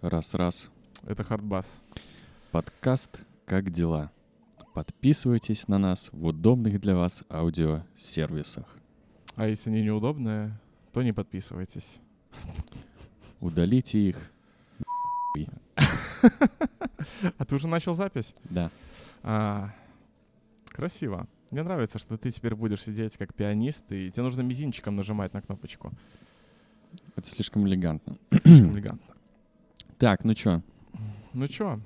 Раз-раз. Это хардбас. Подкаст «Как дела?». Подписывайтесь на нас в удобных для вас аудиосервисах. А если они неудобные, то не подписывайтесь. Удалите их. А ты уже начал запись? Да. А, красиво. Мне нравится, что ты теперь будешь сидеть как пианист, и тебе нужно мизинчиком нажимать на кнопочку. Это слишком элегантно. Слишком элегантно. Так, ну чё? Ну чё?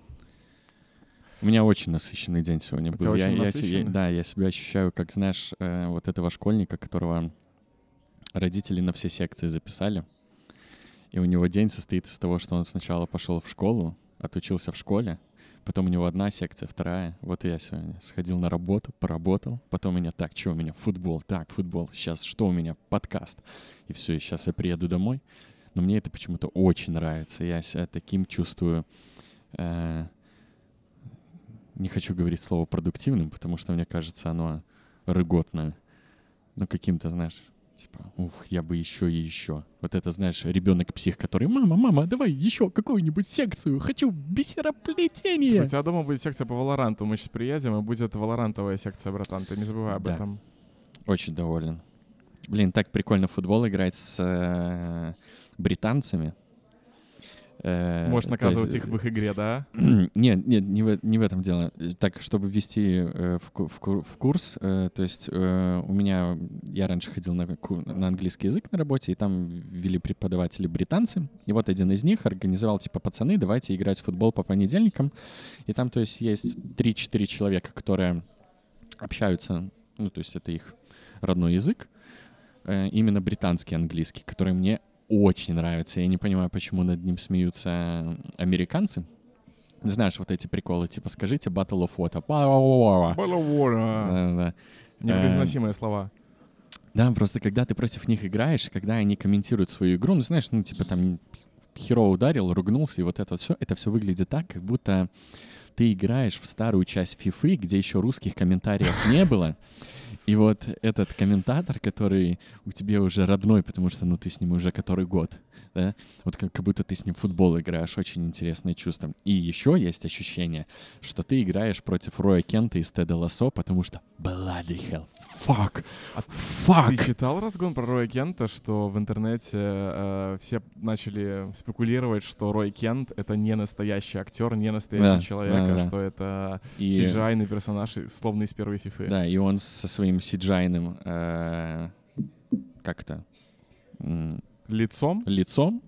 У меня очень насыщенный день сегодня был. Я, очень я я- насыщенный? да, я себя ощущаю, как, знаешь, э, вот этого школьника, которого родители на все секции записали. И у него день состоит из того, что он сначала пошел в школу, отучился в школе, потом у него одна секция, вторая. Вот я сегодня сходил на работу, поработал, потом у меня так, что у меня футбол, так, футбол, сейчас что у меня, подкаст. И все, и сейчас я приеду домой. Но мне это почему-то очень нравится. Я себя таким чувствую э, не хочу говорить слово продуктивным, потому что мне кажется, оно рыготное. Ну, каким-то, знаешь, типа, ух, я бы еще и еще. Вот это, знаешь, ребенок-псих, который, мама, мама, давай еще какую-нибудь секцию, хочу бисероплетение. У тебя дома будет секция по Валоранту. Мы сейчас приедем, и будет Валорантовая секция, братан. Ты не забывай об Да. этом. Очень доволен. Блин, так прикольно в футбол играть с э, британцами. Э, Можешь наказывать есть, их в их игре, да? Нет, нет, не в, не в этом дело. Так, чтобы ввести э, в, в в курс, э, то есть э, у меня, я раньше ходил на, на английский язык на работе, и там ввели преподаватели британцы, и вот один из них организовал, типа, пацаны, давайте играть в футбол по понедельникам, и там, то есть, есть 3-4 человека, которые общаются, ну, то есть это их родной язык, э, именно британский английский, который мне очень нравится. Я не понимаю, почему над ним смеются американцы. Знаешь, вот эти приколы, типа, скажите Battle of Water. Ба-ба-ба-ба. Балавора. Да-да-да. Непроизносимые слова. Да, просто когда ты против них играешь, когда они комментируют свою игру, ну, знаешь, ну, типа, там, херово ударил, ругнулся, и вот это все, это все выглядит так, как будто ты играешь в старую часть фифы, где еще русских комментариев не было, и вот этот комментатор, который у тебя уже родной, потому что, ну, ты с ним уже который год, да, вот как, как будто ты с ним в футбол играешь, очень интересное чувство. И еще есть ощущение, что ты играешь против Роя Кента из Теда Лассо, потому что bloody hell, fuck, А fuck. Ты читал разгон про Роя Кента, что в интернете э, все начали спекулировать, что Рой Кент — это не настоящий актер, не настоящий Да, человек, да, а да. что это И- CGI-ный персонаж, словно из первой фифы. Да, и он со своим сиджайным, э, как-то, м, Лицом? лицом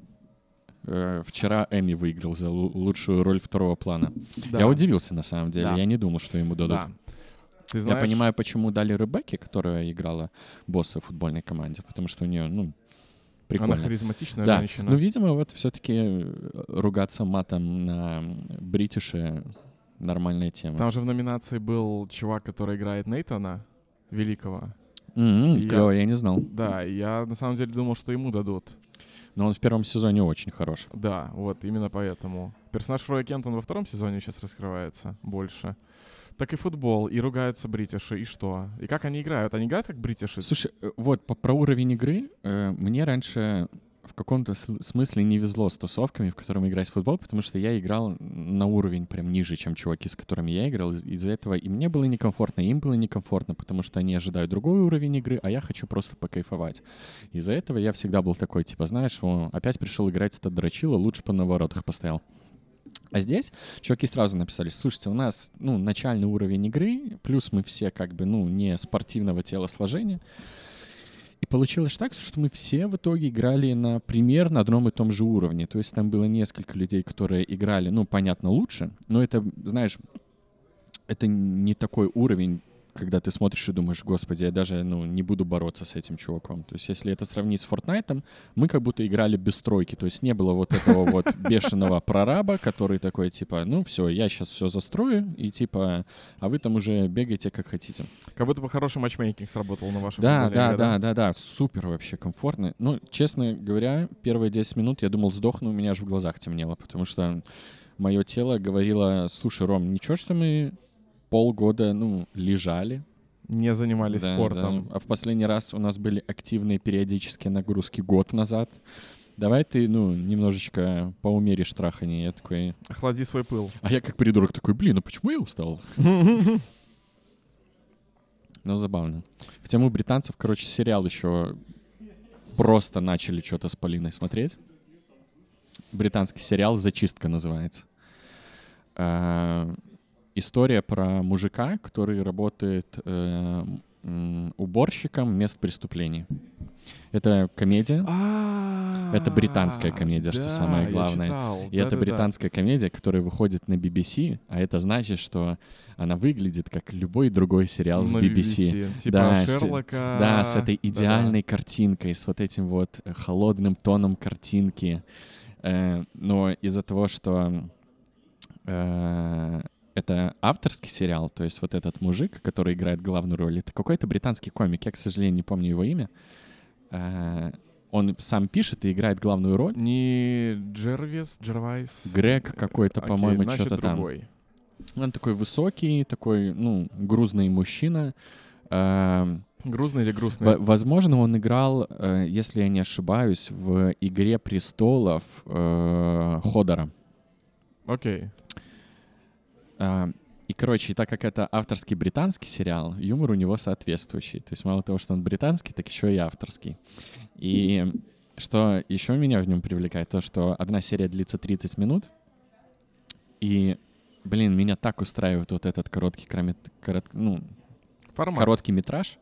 э, вчера Эми выиграл за лу- лучшую роль второго плана. Да. Я удивился на самом деле, Да. я не думал, что ему дадут. Да. Ты знаешь, Я понимаю, почему дали Ребекке, которая играла босса в футбольной команде, потому что у нее, ну, прикольно. она харизматичная да, женщина. ну, видимо, вот все-таки ругаться матом на бритише нормальная тема. Там же в номинации был чувак, который играет Нейтана Великого. Я- клево, я не знал. Да, я на самом деле думал, что ему дадут. Но он в первом сезоне очень хорош. Да, вот именно поэтому. Персонаж Роя Кента, он во втором сезоне сейчас раскрывается больше. Так и футбол, и ругаются бритиши, и что? И как они играют? Они играют как бритиши? Слушай, э, вот по- про уровень игры э, мне раньше в каком-то сл- смысле не везло с тусовками, в котором играть в футбол, потому что я играл на уровень прям ниже, чем чуваки, с которыми я играл. Из- Из-за этого и мне было некомфортно, и им было некомфортно, потому что они ожидают другой уровень игры, а я хочу просто покайфовать. Из-за этого я всегда был такой, типа, знаешь, о, опять пришел играть с дрочила, лучше по наворотах постоял. А здесь чуваки сразу написали, слушайте, у нас, ну, начальный уровень игры, плюс мы все, как бы, ну, не спортивного телосложения. Получилось так, что мы все в итоге играли на примерно одном и том же уровне. То есть там было несколько людей, которые играли, ну, понятно, лучше, но это, знаешь, это не такой уровень, когда ты смотришь и думаешь, господи, я даже, ну, не буду бороться с этим чуваком. То есть если это сравнить с Fortnite, мы как будто играли без стройки. То есть не было вот этого вот бешеного прораба, который такой, типа, ну, все, я сейчас все застрою, и типа, а вы там уже бегаете как хотите. Как будто бы хороший матчмейкинг сработал на вашей Да, да, игре, да, да, да, супер вообще комфортно. Ну, честно говоря, первые 10 минут я думал, сдохну, у меня аж в глазах темнело, потому что мое тело говорило, слушай, Ром, ничего, что мы полгода, ну, лежали. Не занимались Да, спортом. да. А в последний раз у нас были активные периодические нагрузки год назад. давай ты, ну, немножечко поумеришь трахание. Я такой... Охлади свой пыл. А я как придурок такой, блин, а почему я устал? Ну, забавно. В тему британцев, короче, сериал еще просто начали что-то с Полиной смотреть. Британский сериал «Зачистка» называется. История про мужика, который работает э, уборщиком мест преступлений. Это комедия. Это британская комедия, что самое главное. И это британская комедия, которая выходит на BBC, а это значит, что она выглядит как любой другой сериал с BBC. Типа Да, с- Шерлока. Да, с этой идеальной картинкой, с вот этим вот э, холодным тоном картинки. Э, Но из-за того, что э, это авторский сериал, то есть вот этот мужик, который играет главную роль, это какой-то британский комик, я, к сожалению, не помню его имя. Э, Он сам пишет и играет главную роль. Не Джервис, Джервайс. Грег какой-то, Окей, по-моему, что-то там. другой. Он такой высокий, такой, ну, грузный мужчина. Эм, Грузный или грустный? Во- Возможно, он играл, э, если я не ошибаюсь, в «Игре престолов» э, Ходора. Окей. А, И, короче, так как это авторский британский сериал, юмор у него соответствующий. То есть мало того, что он британский, так еще и авторский. И что еще меня в нем привлекает, то, что одна серия длится 30 минут, и, блин, меня так устраивает вот этот короткий, кромет- корот- ну, Формат. короткий метраж,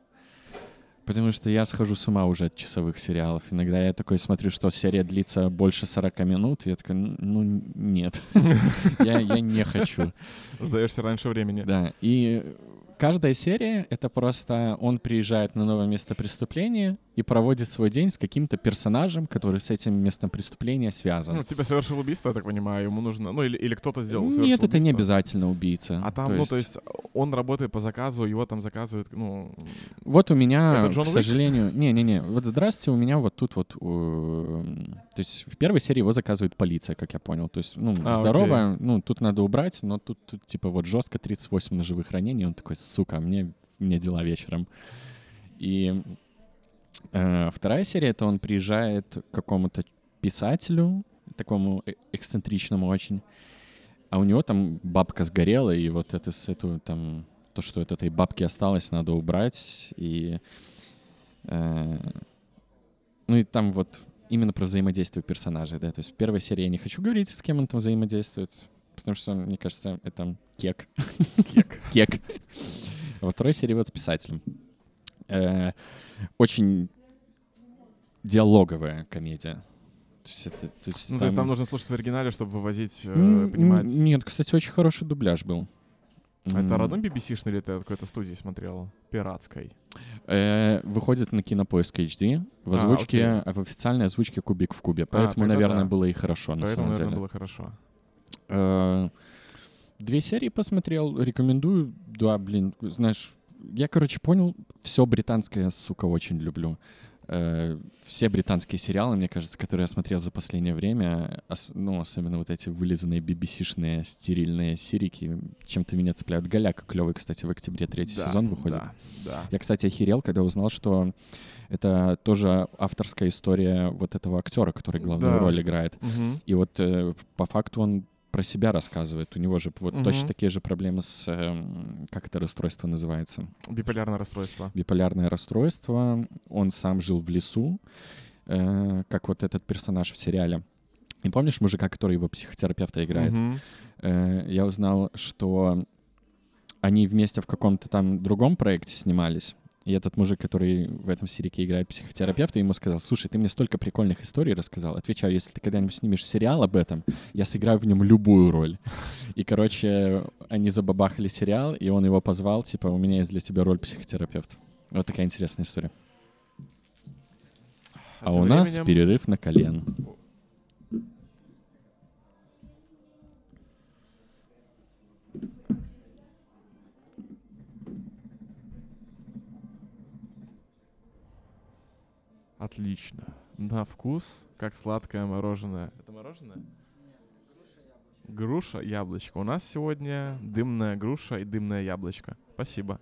потому что я схожу с ума уже от часовых сериалов. Иногда я такой смотрю, что серия длится больше 40 минут, и я такой, ну, нет, я, я не хочу. Сдаешься раньше времени. Да, и каждая серия — это просто он приезжает на новое место преступления и проводит свой день с каким-то персонажем, который с этим местом преступления связан. Ну, тебя совершил убийство, я так понимаю, ему нужно... Ну, или, или кто-то сделал Нет, совершил это не убийство. обязательно убийца. А там, ну, то есть, он работает по заказу, его там заказывают, ну... Вот у меня, к сожалению... Не-не-не, вот здравствуйте, у меня вот тут вот... э, То есть в первой серии его заказывает полиция, как я понял. То есть, ну, А, здорово, ну, тут надо убрать, но тут, тут типа вот жестко 38 ножевых ранений. Он такой, сука, мне, мне дела вечером. И вторая серия, это он приезжает к какому-то писателю, такому э- эксцентричному очень, а у него там бабка сгорела, и вот это с эту там то, что от этой бабки осталось, надо убрать. И э, ну и там вот именно про взаимодействие персонажей, да. То есть в первой серии я не хочу говорить, с кем он там взаимодействует, потому что, мне кажется, это кек. Кек. Кек. А во второй серии вот с писателем. Э, очень диалоговая комедия. То есть это, то есть Ну, то есть там нужно слушать в оригинале, чтобы вывозить, э, понимать... Нет, кстати, очень хороший дубляж был. А Это родной BBC-шный или ты от какой-то студии смотрел? Пиратской. э, Выходит на Кинопоиск HD в А, озвучке, окей. а, в официальной озвучке Кубик в Кубе. Поэтому, тогда наверное, да. было и хорошо, на Поэтому, самом наверное, деле. было хорошо. Э, Две серии посмотрел, рекомендую. Да, блин, знаешь, я, короче, понял, все британское, сука, очень люблю. Э, Все британские сериалы, мне кажется, которые я смотрел за последнее время, ос- ну, особенно вот эти вылизанные BBC-шные стерильные серики, чем-то меня цепляют. Голяк клевый, кстати, в октябре третий Да, сезон выходит. Да, да. Я, кстати, охерел, когда узнал, что это тоже авторская история вот этого актера, который главную Да. роль играет. Мгм. И вот э, по факту он про себя рассказывает. У него же вот Мгм. точно такие же проблемы с... эм, как это расстройство называется? Биполярное расстройство. Биполярное расстройство. Он сам жил в лесу, э, как вот этот персонаж в сериале. И помнишь мужика, который его психотерапевта играет? Э, я узнал, что они вместе в каком-то там другом проекте снимались. И этот мужик, который в этом серике играет психотерапевта, ему сказал, слушай, ты мне столько прикольных историй рассказал. Отвечаю, если ты когда-нибудь снимешь сериал об этом, я сыграю в нем любую роль. И, короче, они забабахали сериал, и он его позвал, типа, у меня есть для тебя роль психотерапевта. Вот такая интересная история. А, тем у нас временем- перерыв на колен. Отлично. На вкус, как сладкое мороженое. Это мороженое? Груша, яблочко. У нас сегодня дымная груша и дымное яблочко. Спасибо.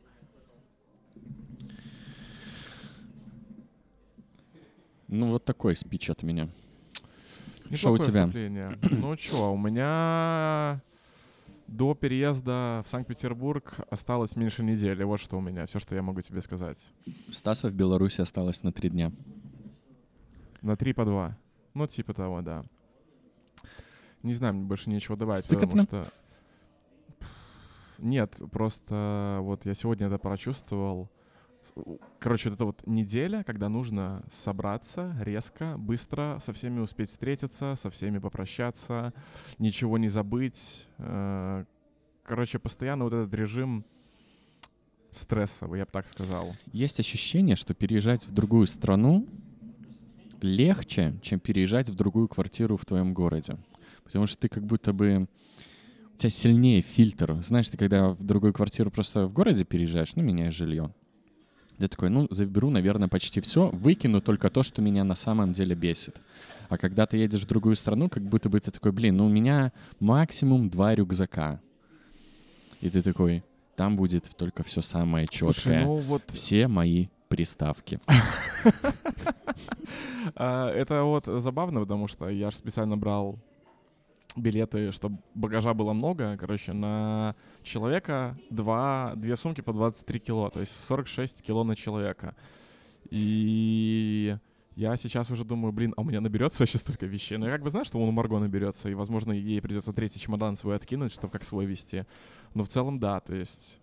Ну, вот такой спич от меня. Что у тебя? вступление. Ну что, у меня до переезда в Санкт-Петербург осталось меньше недели. Вот что у меня, все, что я могу тебе сказать. Стаса в Беларуси осталось на три дня. На 3 по 2. Ну, типа того, да. Не знаю, мне больше нечего добавить, Стыкотно? потому что... Нет, просто вот я сегодня это прочувствовал. Короче, вот эта вот неделя, когда нужно собраться резко, быстро, со всеми успеть встретиться, со всеми попрощаться, ничего не забыть. Э, Короче, постоянно вот этот режим стрессовый, я бы так сказал. Есть ощущение, что переезжать в другую страну легче, чем переезжать в другую квартиру в твоем городе. Потому что ты как будто бы... У тебя сильнее фильтр. Знаешь, ты когда в другую квартиру просто в городе переезжаешь, ну, меняешь жилье. Я такой, ну, заберу, наверное, почти все, выкину только то, что меня на самом деле бесит. А когда ты едешь в другую страну, как будто бы ты такой, блин, ну, у меня максимум два рюкзака. И ты такой, там будет только все самое четкое. Слушай, ну вот Все мои приставки. А, Это вот забавно, потому что я же специально брал билеты, чтобы багажа было много. Короче, на человека два, две сумки по 23 кило, то есть 46 кило на человека. И я сейчас уже думаю, блин, а у меня наберется вообще столько вещей. Ну, я как бы знаю, что он у Марго наберется, и, возможно, ей придется третий чемодан свой откинуть, чтобы как свой вести. Но в целом, да, то есть...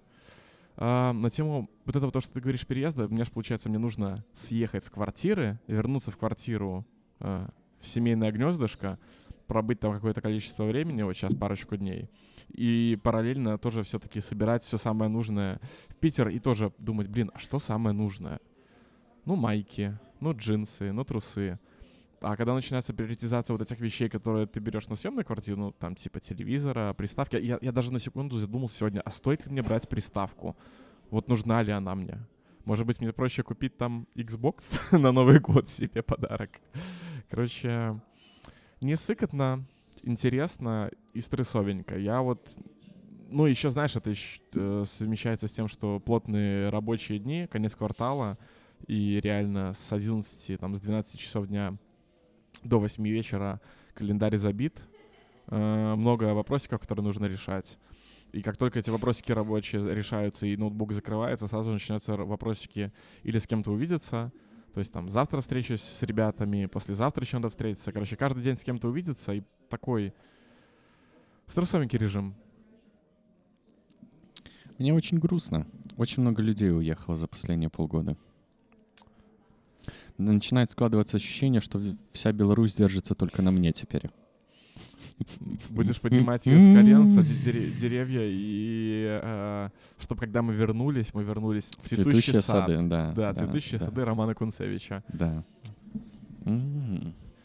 А, на тему вот этого, то, что ты говоришь, переезда, у меня же, получается, мне нужно съехать с квартиры, вернуться в квартиру а, в семейное гнездышко, пробыть там какое-то количество времени, вот сейчас парочку дней, и параллельно тоже все-таки собирать все самое нужное в Питер и тоже думать, блин, а что самое нужное? Ну, майки, ну, джинсы, ну, трусы. А когда начинается приоритизация вот этих вещей, которые ты берешь на съемную квартиру, ну, там, типа телевизора, приставки, я, я даже на секунду задумался сегодня, а стоит ли мне брать приставку? Вот нужна ли она мне? Может быть, мне проще купить там Xbox на Новый год себе подарок. Короче, не сыкотно, интересно и стрессовенько. Я вот... Ну, еще, знаешь, это ещё, э, совмещается с тем, что плотные рабочие дни, конец квартала, и реально с 11, там, с 12 часов дня до 8 вечера календарь забит. Э, много вопросиков, которые нужно решать. И как только эти вопросики рабочие решаются и ноутбук закрывается, сразу начинаются вопросики или с кем-то увидеться, то есть там завтра встречусь с ребятами, послезавтра еще надо встретиться. Короче, каждый день с кем-то увидеться и такой стрессовенький режим. Мне очень грустно. Очень много людей уехало за последние полгода. Начинает складываться ощущение, что вся Беларусь держится только на мне теперь. Будешь поднимать ее с колен, садить дере- деревья, и чтобы когда мы вернулись, мы вернулись в цветущий Цветущие сад. сады, да. Да, цветущие да, сады Романа Кунцевича. Да.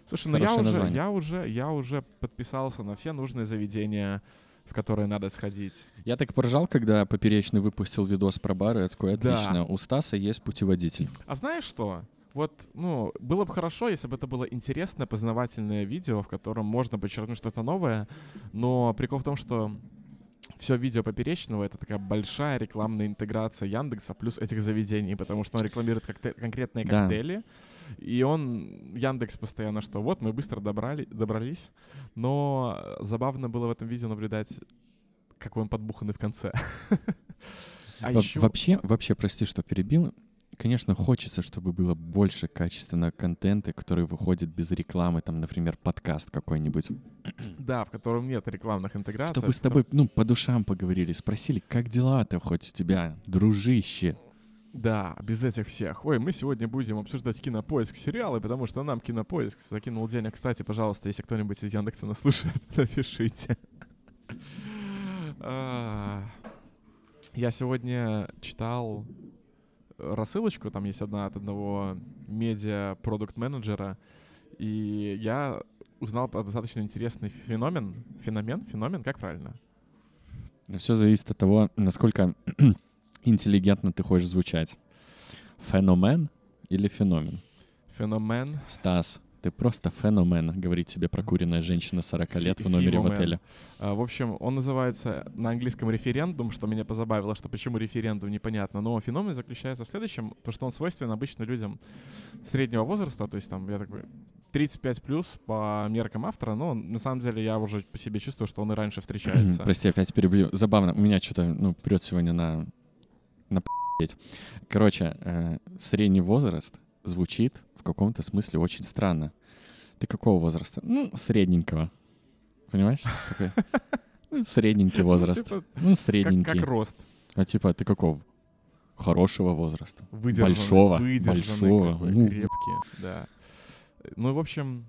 Слушай, ну я уже, я уже, я уже подписался на все нужные заведения, в которые надо сходить. Я так поржал, когда Поперечный выпустил видос про бары. Я такой, Да. отлично, у Стаса есть путеводитель. А знаешь что? Вот, ну, было бы хорошо, если бы это было интересное, познавательное видео, в котором можно подчеркнуть что-то новое, но прикол в том, что все видео Поперечного — это такая большая рекламная интеграция Яндекса плюс этих заведений, потому что он рекламирует kokte- конкретные Да. коктейли, и он, Яндекс постоянно, что вот, мы быстро добрали, добрались, но э, забавно было в этом видео наблюдать, какой он подбуханный в конце. А Во- еще... Вообще, вообще, прости, что перебил. Конечно, хочется, чтобы было больше качественного контента, который выходит без рекламы, там, например, подкаст какой-нибудь. Да, в котором нет рекламных интеграций. Чтобы с тобой, ну, по душам поговорили, спросили, как дела-то хоть у тебя, дружище? Да, без этих всех. Ой, мы сегодня будем обсуждать кинопоиск сериалы, потому что нам кинопоиск закинул денег. Кстати, пожалуйста, если кто-нибудь из Яндекса нас слушает, напишите. А, Я сегодня читал рассылочку, там есть одна от одного медиа-продукт-менеджера, и я узнал про достаточно интересный феномен. Феномен? Феномен? Как правильно? Все зависит от того, насколько интеллигентно ты хочешь звучать. Феномен или феномен? Феномен. Стас, ты просто феномен, говорит тебе прокуренная женщина 40 лет в номере в отеле. А, В общем, он называется на английском референдум, что меня позабавило, что почему референдум непонятно. Но феномен заключается в следующем, то что он свойственен обычно людям среднего возраста, то есть там, я такой, 35 плюс по меркам автора, но на самом деле я уже по себе чувствую, что он и раньше встречается. Прости, опять перебью. Забавно, у меня что-то, ну, прет сегодня на... на. Короче, э, средний возраст звучит каком-то смысле очень странно. Ты какого возраста? Ну, средненького. Понимаешь? Такой, ну, средненький возраст. Типа, Ну, как, средненький. как рост. А типа, ты какого? Хорошего возраста. Большого, большого. Ну. крепкий, да. Ну в общем,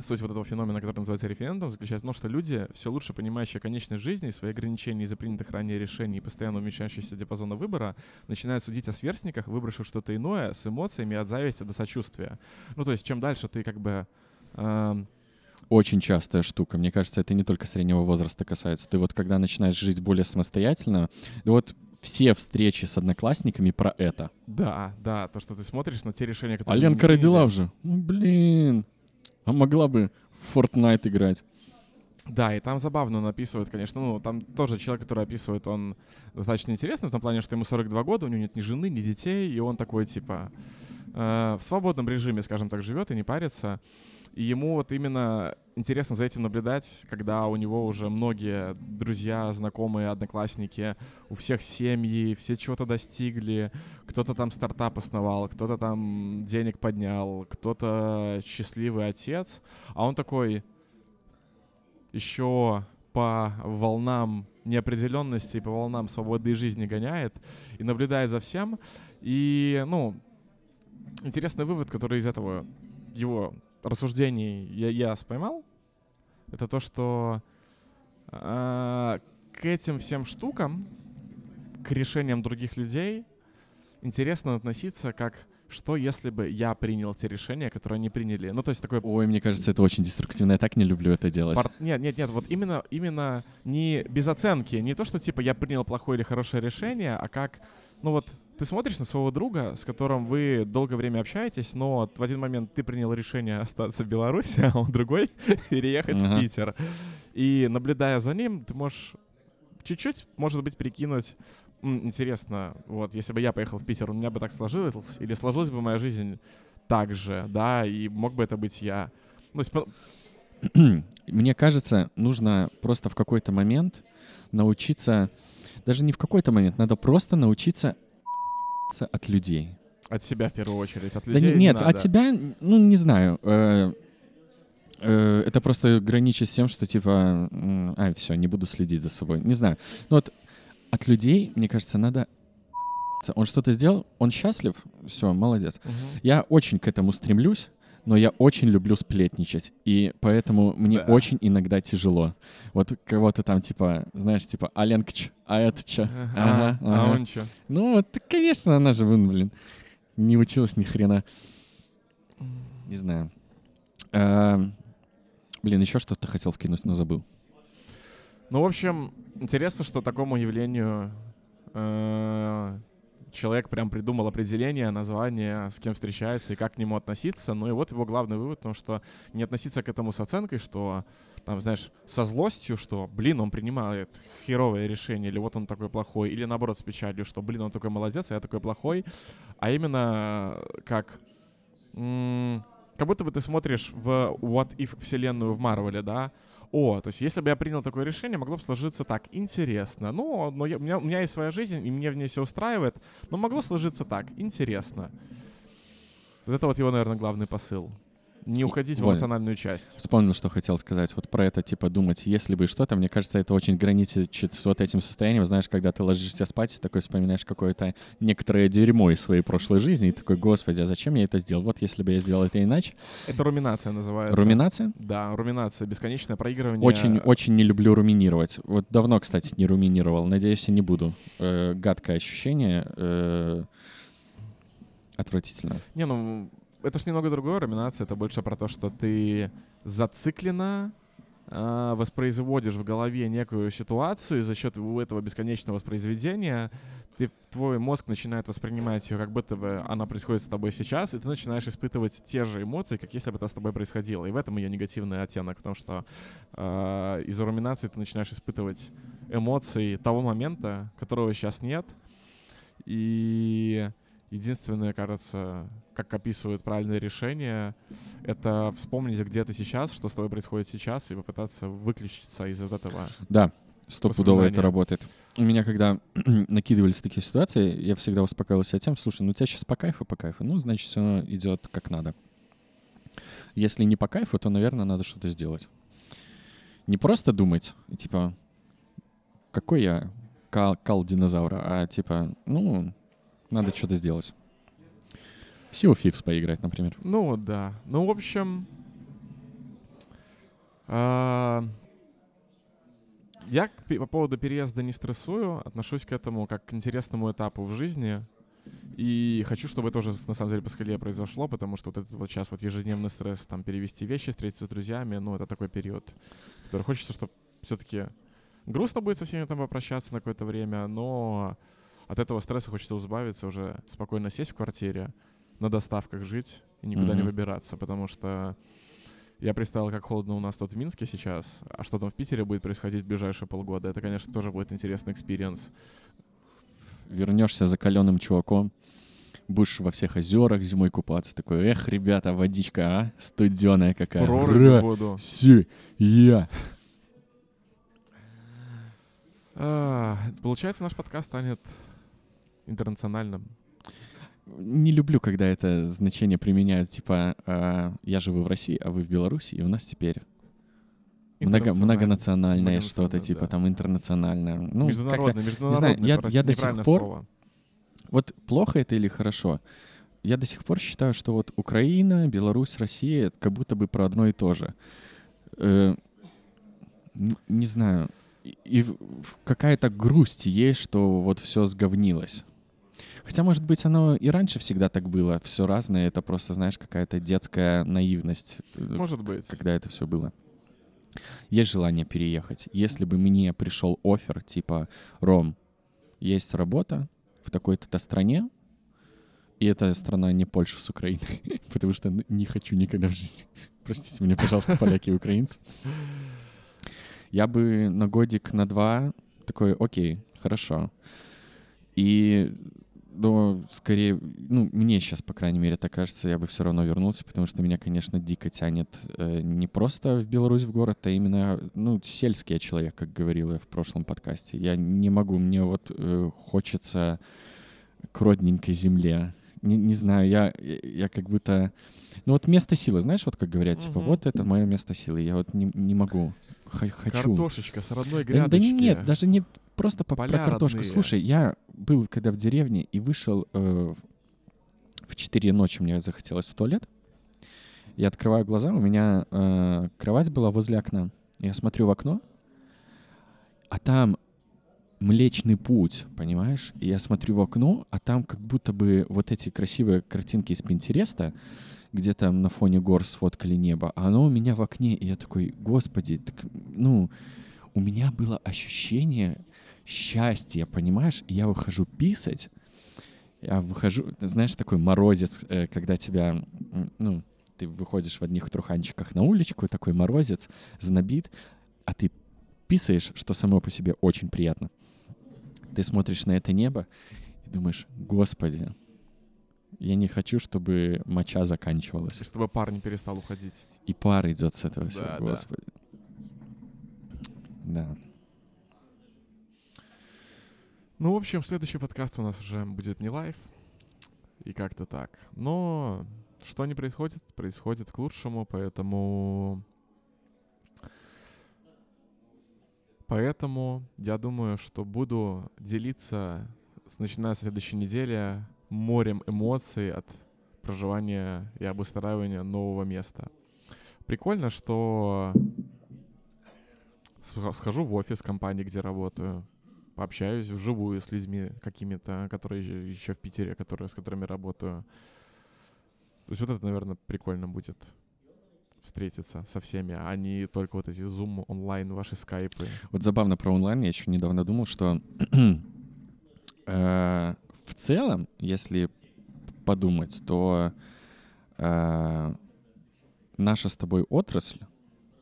суть вот этого феномена, который называется референдум, заключается в том, что люди, все лучше понимающие конечность жизни, свои ограничения из-за принятых ранее решений и постоянно уменьшающегося диапазона выбора, начинают судить о сверстниках, выбравших что-то иное, с эмоциями от зависти до сочувствия. Ну, то есть, чем дальше ты как бы... эм, Очень частая штука. Мне кажется, это не только среднего возраста касается. Ты вот когда начинаешь жить более самостоятельно, да вот все встречи с одноклассниками про это. да, да, то, что ты смотришь на те решения, которые... А Ленка родила уже. Ну, блин. А могла бы в Fortnite играть. Да, и там забавно он описывает, конечно, ну, там тоже человек, который описывает, он достаточно интересный в том плане, что ему 42 года, у него нет ни жены, ни детей, и он такой, типа, э, в свободном режиме, скажем так, живет и не парится. И ему вот именно интересно за этим наблюдать, когда у него уже многие друзья, знакомые, одноклассники, у всех семьи, все чего-то достигли, кто-то там стартап основал, кто-то там денег поднял, кто-то счастливый отец, а он такой, еще по волнам неопределенности, по волнам свободной жизни гоняет и наблюдает за всем. И, ну, интересный вывод, который из этого его рассуждений я, я поймал, это то, что а, к этим всем штукам, к решениям других людей, интересно относиться как что если бы я принял те решения, которые они приняли. Ну, то есть такой Ой, мне кажется, это очень деструктивно. Я так не люблю это делать. Пар- Нет, нет, нет, вот именно, именно не без оценки, не то, что типа я принял плохое или хорошее решение, а как, ну вот, ты смотришь на своего друга, с которым вы долгое время общаетесь, но в один момент ты принял решение остаться в Беларуси, а он другой переехать Ага. в Питер. И наблюдая за ним, ты можешь чуть-чуть, может быть, прикинуть, «М, интересно, вот, если бы я поехал в Питер, у меня бы так сложилось, или сложилась бы моя жизнь так же, да, и мог бы это быть я. Ну, то есть, по- Мне кажется, нужно просто в какой-то момент научиться, даже не в какой-то момент, надо просто научиться от людей. От себя в первую очередь, от Да людей. не- нет, надо. от тебя, ну, не знаю. э, э, это просто граничит с тем, что типа, ай, все, не буду следить за собой. Не знаю. Ну вот от людей, мне кажется, надо... Он что-то сделал, он счастлив, все, молодец. Мгм. Я очень к этому стремлюсь, но я очень люблю сплетничать, и поэтому мне Да. очень иногда тяжело. Вот кого-то там типа, знаешь, типа, а Ленка чё? А это чё? Ага, Ага, А ага. он чё? Ну вот, конечно, она же, блин, не училась ни хрена. Не знаю. А, Блин, еще что-то хотел вкинуть, но забыл. Ну, в общем, интересно, что такому явлению э, человек прям придумал определение, название, с кем встречается и как к нему относиться. Ну и вот его главный вывод, потому что не относиться к этому с оценкой, что там, знаешь, со злостью, что, блин, он принимает херовое решение, или вот он такой плохой, или наоборот с печалью, что, блин, он такой молодец, а я такой плохой, а именно как м, как будто бы ты смотришь в What If вселенную в Марвеле, да? О, то есть если бы я принял такое решение, могло бы сложиться так. Интересно. Ну, но я- у, меня, у меня есть своя жизнь, и мне в ней все устраивает. Но могло сложиться так. Интересно. Вот это вот его, наверное, главный посыл. Не уходить в эмоциональную часть. Вспомнил, что хотел сказать. Вот про это, типа, думать, если бы что-то, мне кажется, это очень граничит с вот этим состоянием, знаешь, когда ты ложишься спать, такой вспоминаешь какое-то некоторое дерьмо из своей прошлой жизни, и такой, господи, а зачем я это сделал? Вот если бы я сделал это иначе. Это руминация называется. Руминация? Да, руминация. Бесконечное проигрывание. Очень, очень не люблю руминировать. Вот давно, кстати, не руминировал. Надеюсь, и не буду. Э, гадкое ощущение. э, отвратительно. Не, ну, это ж немного другое. Руминация — это больше про то, что ты зацикленно а, воспроизводишь в голове некую ситуацию, и за счет этого бесконечного воспроизведения ты, твой мозг начинает воспринимать ее, как будто бы она происходит с тобой сейчас, и ты начинаешь испытывать те же эмоции, как если бы это с тобой происходило. И в этом ее негативный оттенок, потому что а, из-за руминации ты начинаешь испытывать эмоции того момента, которого сейчас нет, и единственное, кажется, как описывают правильное решение, это вспомнить, где ты сейчас, что с тобой происходит сейчас, и попытаться выключиться из вот этого. Да, стопудово это работает. У меня, когда накидывались такие ситуации, я всегда успокаивался тем, слушай, ну у тебя сейчас по кайфу, по кайфу, ну, значит, все идет как надо. Если не по кайфу, то, наверное, надо что-то сделать. Не просто думать, типа, какой я кал, кал динозавра, а типа, ну, надо что-то сделать. В Sea of Thieves поиграть, например. Ну, да. Ну, в общем... А, я по поводу переезда не стрессую, отношусь к этому как к интересному этапу в жизни. И хочу, чтобы это уже на самом деле поскорее произошло, потому что вот этот вот сейчас вот ежедневный стресс, там, перевести вещи, встретиться с друзьями, ну, это такой период, который хочется, чтобы все-таки грустно будет со всеми там попрощаться на какое-то время, но от этого стресса хочется избавиться, уже спокойно сесть в квартире, на доставках жить и никуда mm-hmm. не выбираться, потому что я представил, как холодно у нас тут в Минске сейчас, а что там в Питере будет происходить в ближайшие полгода. Это, конечно, тоже будет интересный experience. Вернешься закаленным чуваком, будешь во всех озерах зимой купаться. Такой, эх, ребята, водичка, а? Студеная какая. Проруби буду. Все, я. А, получается, наш подкаст станет интернациональным не люблю, когда это значение применяют, типа, э, я живу в России, а вы в Беларуси, и у нас теперь много, многонациональное что-то, типа, да. там, интернациональное. Ну, международное, международное, не знаю, я, я до сих пор... Слово. Вот плохо это или хорошо? Я до сих пор считаю, что вот Украина, Беларусь, Россия — как будто бы про одно и то же. Э, не, знаю. И какая-то грусть есть, что вот все сговнилось. Хотя, может быть, оно и раньше всегда так было. Все разное. Это просто, знаешь, какая-то детская наивность. Э, может быть. Когда это все было. Есть желание переехать. Если бы мне пришел офер, типа, Ром, есть работа в такой-то стране, и эта страна не Польша с Украиной, потому что не хочу никогда в жизни. Простите меня, пожалуйста, поляки и украинцы. Я бы на годик, на два такой, окей, хорошо. И но скорее, ну, мне сейчас, по крайней мере, так кажется, я бы все равно вернулся, потому что меня, конечно, дико тянет э, не просто в Беларусь в город, а именно, ну, сельский человек, как говорил я в прошлом подкасте. Я не могу, мне вот э, хочется к родненькой земле. Не, не знаю, я, я как будто... Ну вот место силы, знаешь, вот как говорят, типа, вот это мое место силы, я вот не, не могу хочу. Картошечка с родной грядочки. Да, да нет, даже не просто по, про картошку. Родные. Слушай, я был когда в деревне и вышел э, в 4 ночи, мне захотелось в туалет. Я открываю глаза, у меня э, кровать была возле окна. Я смотрю в окно, а там Млечный путь, понимаешь? И я смотрю в окно, а там как будто бы вот эти красивые картинки из Пинтереста, где там на фоне гор сфоткали небо, а оно у меня в окне, и я такой, господи, так, ну, у меня было ощущение счастья, понимаешь? И я выхожу писать, я выхожу, знаешь, такой морозец, э, когда тебя, ну, ты выходишь в одних труханчиках на уличку, такой морозец, знобит, а ты писаешь, что само по себе очень приятно. Ты смотришь на это небо и думаешь, господи, я не хочу, чтобы моча заканчивалась. И чтобы пар не перестал уходить. И пар идет с этого всего, да, господи. Да. да. Ну, в общем, следующий подкаст у нас уже будет не live. И как-то так. Но что не происходит, происходит к лучшему, поэтому Поэтому я думаю, что буду делиться, начиная с следующей недели, морем эмоций от проживания и обустраивания нового места. Прикольно, что схожу в офис компании, где работаю, пообщаюсь вживую с людьми какими-то, которые еще в Питере, которые, с которыми работаю. То есть вот это, наверное, прикольно будет встретиться со всеми, а не только вот эти Zoom, онлайн, ваши скайпы. Вот забавно про онлайн, я еще недавно думал, что э, в целом, если подумать, то э, наша с тобой отрасль,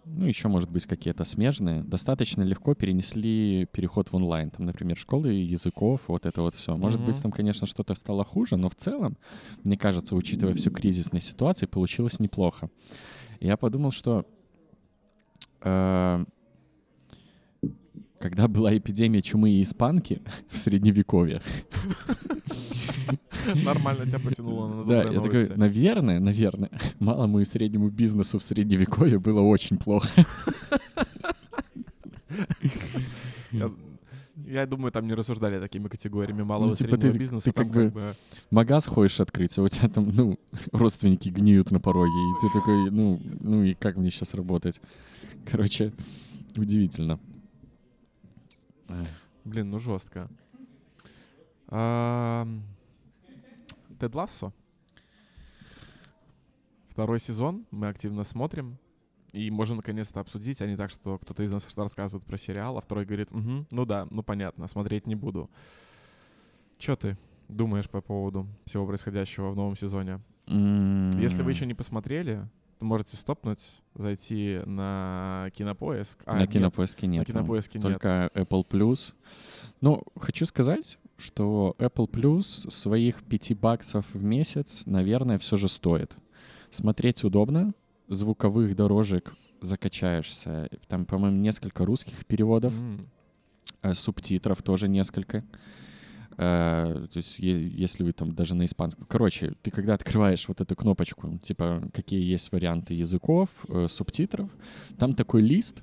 ну, еще, может быть, какие-то смежные, достаточно легко перенесли переход в онлайн. Там, например, школы языков, вот это вот все. Может Мгм. быть, там, конечно, что-то стало хуже, но в целом, мне кажется, учитывая всю кризисную ситуацию, получилось неплохо. Я подумал, что э, когда была эпидемия чумы и испанки в средневековье, Нормально тебя потянуло на да, я такой, наверное, наверное, малому и среднему бизнесу в средневековье было очень плохо. Я, думаю, там не рассуждали такими категориями малого Ну, типа, среднего ты- бизнеса. ты там как бы- магаз хочешь открыть, а у тебя там, ну, родственники гниют на пороге, и ты такой, ну, ну и как мне сейчас работать? Короче, удивительно. Блин, ну жестко. Ам, Тед Лассо. Второй сезон мы активно смотрим. И можем наконец-то обсудить, а не так, что кто-то из нас рассказывает про сериал, а второй говорит, «Мгм, ну да, ну понятно, смотреть не буду. Чё ты думаешь по поводу всего происходящего в новом сезоне? Если вы еще не посмотрели, можете стопнуть, зайти на Кинопоиск. А, На нет, кинопоиске нет. на Кинопоиске нет. Только Apple Plus. Ну, хочу сказать, что Apple Plus своих 5 баксов в месяц, наверное, все же стоит. Смотреть удобно, звуковых дорожек закачаешься. Там, по-моему, несколько русских переводов, э, субтитров тоже несколько. Э, то есть, если вы там даже на испанском... Короче, ты когда открываешь вот эту кнопочку, типа, какие есть варианты языков, э, субтитров, там такой лист,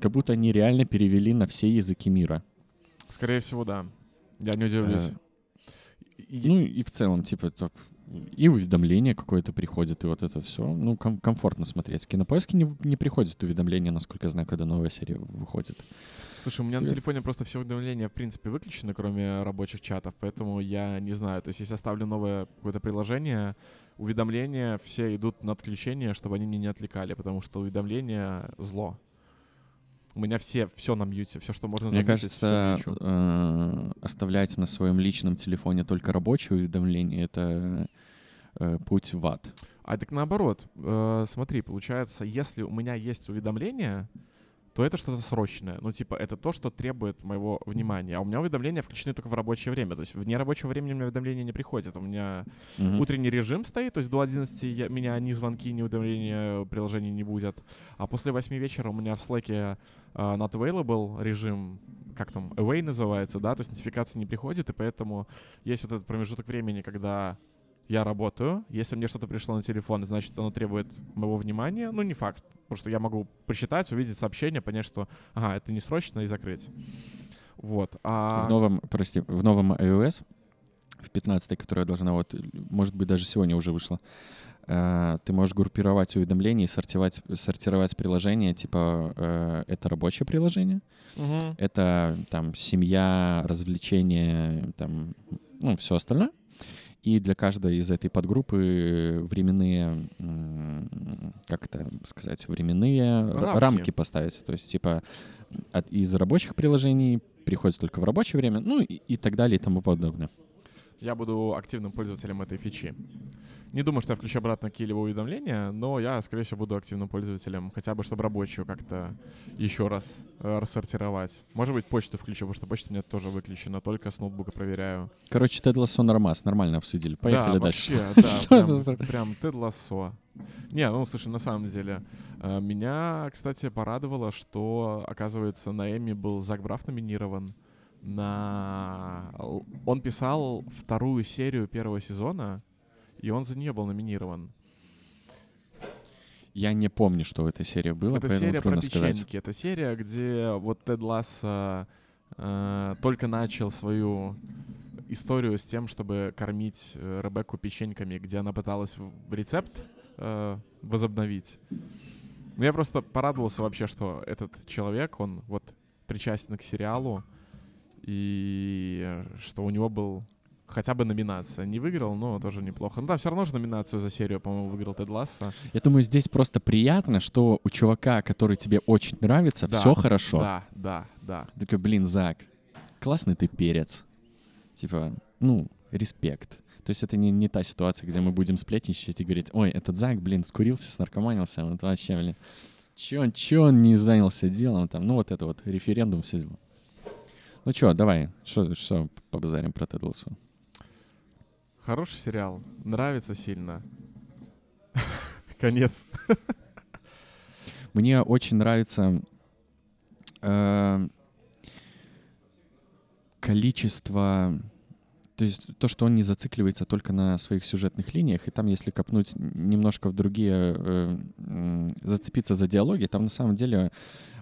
как будто они реально перевели на все языки мира. Скорее всего, да. Я не удивлюсь. Э, Ну и в целом, типа, так, и уведомление какое-то приходит, и вот это все. Ну, ком- комфортно смотреть. В кинопоиске не, не приходит уведомление, насколько я знаю, когда новая серия выходит. Слушай, у меня на телефоне просто все уведомления, в принципе, выключены, кроме рабочих чатов, поэтому я не знаю. То есть, если я ставлю новое какое-то приложение, уведомления все идут на отключение, чтобы они меня не отвлекали, потому что уведомления — зло. У меня все, все на мьюте, все, что можно Мне замьютить, всё кажется, э, оставлять на своем личном телефоне только рабочие уведомления — это э, путь в ад. А так наоборот, э, смотри, получается, если у меня есть уведомления, то это что-то срочное. Ну, типа, это то, что требует моего внимания. А у меня уведомления включены только в рабочее время. То есть в нерабочее время у меня уведомления не приходят. У меня Мгм. утренний режим стоит, то есть до 11 я, меня ни звонки, ни уведомления приложений не будут. А после 8 вечера у меня в Slack э, not available режим, как там, away называется, да, то есть нотификации не приходит, и поэтому есть вот этот промежуток времени, когда я работаю. Если мне что-то пришло на телефон, значит, оно требует моего внимания. Ну, не факт, потому что я могу прочитать, увидеть сообщение, понять, что, ага, это не срочно, и закрыть. Вот. А... В новом, прости, в новом iOS, в 15 которая должна вот, может быть, даже сегодня уже вышла, э, ты можешь группировать уведомления и сортировать, сортировать приложения, типа, э, это рабочее приложение, Мгм. это там семья, развлечения, там, ну, все остальное. И для каждой из этой подгруппы временные, как это сказать, временные Рамки. рамки, поставить. То есть, типа, от, из рабочих приложений приходится только в рабочее время, ну и, и так далее и тому подобное. Я буду активным пользователем этой фичи. Не думаю, что я включу обратно какие-либо уведомления, но я, скорее всего, буду активным пользователем, хотя бы, чтобы рабочую как-то еще раз э, рассортировать. Может быть, почту включу, потому что почта у меня тоже выключена, только с ноутбука проверяю. Короче, Тед Лассо нормас, нормально обсудили. Поехали да, дальше. Вообще, да, Что прям, это за- прям Тед Лассо. Не, ну, слушай, на самом деле, э, меня, кстати, порадовало, что, оказывается, на Эми был Зак Браф номинирован на... Он писал вторую серию первого сезона, и он за нее был номинирован. Я не помню, что в этой серии было, это серия про сказать. печеньки. Это серия, где вот Тед Лассо э, только начал свою историю с тем, чтобы кормить э, Ребекку печеньками, где она пыталась рецепт э, возобновить. Я просто порадовался вообще, что этот человек, он вот причастен к сериалу, и э, что у него был хотя бы номинация. Не выиграл, но тоже неплохо. Ну да, все равно же номинацию за серию, по-моему, выиграл Тед Лассо. Я думаю, здесь просто приятно, что у чувака, который тебе очень нравится, Да, все хорошо. Да, да, да. Ты такой, блин, Зак, классный ты перец. Типа, ну, респект. То есть это не, не та ситуация, где мы будем сплетничать и говорить, ой, этот Зак, блин, скурился, снаркоманился, вот вообще, блин. Че он, че он не занялся делом там? Ну, вот это вот, референдум, все дела. Ну что, давай, что, что побазарим про Тед Лассо? Хороший сериал, нравится сильно. Конец. Мне очень нравится э, количество... То есть то, что он не зацикливается только на своих сюжетных линиях, и там, если копнуть немножко в другие, э, э, зацепиться за диалоги, там на самом деле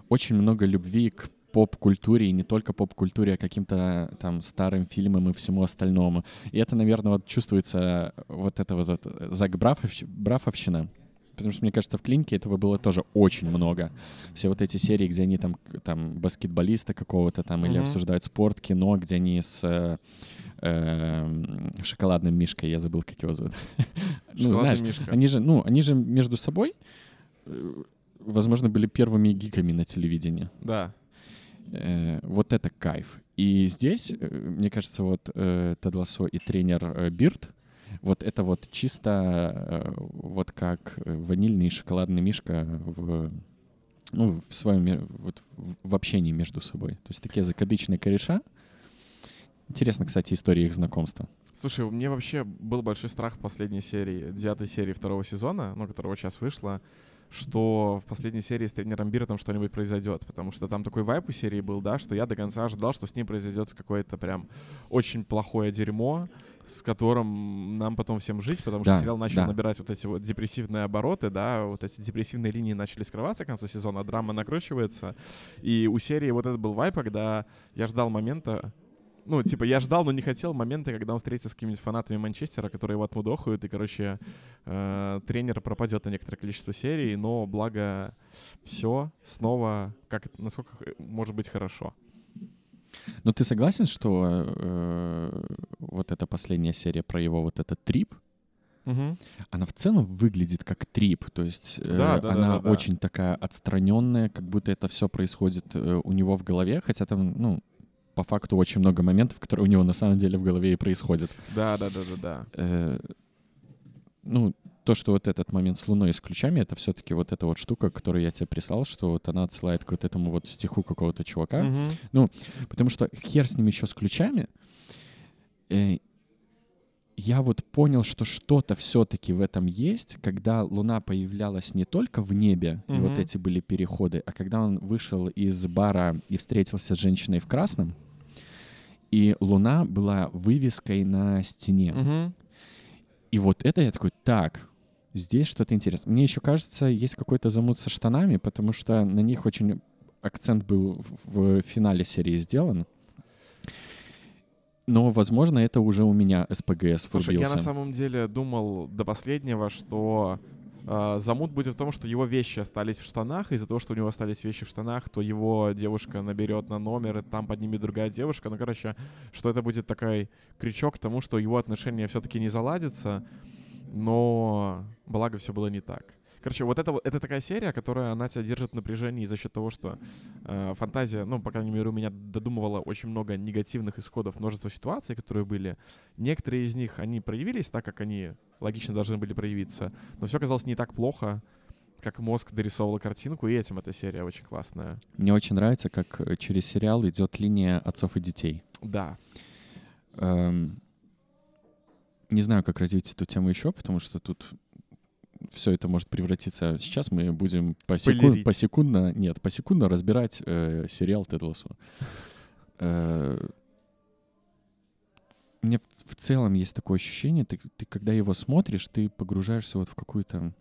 очень много любви к поп-культуре, и не только поп-культуре, а каким-то там старым фильмам и всему остальному. И это, наверное, вот чувствуется вот это вот, вот Зак Брафовщ... Брафовщина, потому что, мне кажется, в клинике этого было тоже очень много. Все вот эти серии, где они там, там баскетболиста какого-то там mm-hmm. или обсуждают спорт, кино, где они с э, э, шоколадным мишкой, я забыл, как его зовут. ну, знаешь, мишка. они же, ну, они же между собой, э, возможно, были первыми гиками на телевидении. Да. Э, вот это кайф. И здесь, э, мне кажется, вот э, Тед и тренер э, Бирд, вот это вот чисто э, вот как ванильный шоколадный мишка в ну, в своем вот, в общении между собой. То есть такие закадычные кореша. Интересно, кстати, история их знакомства. Слушай, мне вообще был большой страх в последней серии, девятой серии второго сезона, ну, которого сейчас вышла, что в последней серии с тренером Биртом что-нибудь произойдет, потому что там такой вайп у серии был, да, что я до конца ожидал, что с ним произойдет какое-то прям очень плохое дерьмо, с которым нам потом всем жить, потому что да, сериал начал да. набирать вот эти вот депрессивные обороты, да, вот эти депрессивные линии начали скрываться к концу сезона, драма накручивается, и у серии вот этот был вайп, когда я ждал момента, ну, типа, я ждал, но не хотел момента, когда он встретится с какими-нибудь фанатами Манчестера, которые его отмудохают, и, короче, э, тренер пропадет на некоторое количество серий, но благо все снова, как насколько может быть хорошо. Но ты согласен, что э, вот эта последняя серия про его вот этот трип, Угу. Она в целом выглядит как трип, то есть э, да, да, она да, да, очень такая отстраненная, как будто это все происходит э, у него в голове, хотя там, ну, по факту очень много моментов, которые у него на самом деле в голове и происходят. Да, да, да, да, да. Э, ну, то, что вот этот момент с Луной и с ключами, это все-таки вот эта вот штука, которую я тебе прислал, что вот она отсылает к вот этому вот стиху какого-то чувака. Угу. Ну, потому что хер с ним еще с ключами. Э, я вот понял, что что-то все-таки в этом есть, когда Луна появлялась не только в небе, mm-hmm. и вот эти были переходы, а когда он вышел из бара и встретился с женщиной в красном, и Луна была вывеской на стене. Mm-hmm. И вот это я такой, так, здесь что-то интересное. Мне еще кажется, есть какой-то замут со штанами, потому что на них очень акцент был в финале серии сделан. Но, возможно, это уже у меня СПГС Слушай, врубился. я на самом деле думал до последнего, что э, замут будет в том, что его вещи остались в штанах, из-за того, что у него остались вещи в штанах, то его девушка наберет на номер, и там поднимет другая девушка. Ну, короче, что это будет такой крючок к тому, что его отношения все-таки не заладятся, но благо все было не так. Короче, вот это, это такая серия, которая она тебя держит в напряжении за счет того, что э, фантазия, ну, по крайней мере, у меня додумывала очень много негативных исходов, множество ситуаций, которые были. Некоторые из них, они проявились так, как они логично должны были проявиться, но все оказалось не так плохо, как мозг дорисовывал картинку, и этим эта серия очень классная. Мне очень нравится, как э, через сериал идет линия отцов и детей. Да. Эм, не знаю, как развить эту тему еще, потому что тут все это может превратиться... Сейчас мы будем посекунд, посекундно... Нет, посекундно разбирать э, сериал Тед Лассо. Э, меня в, в целом есть такое ощущение, ты, ты когда его смотришь, ты погружаешься вот в какую-то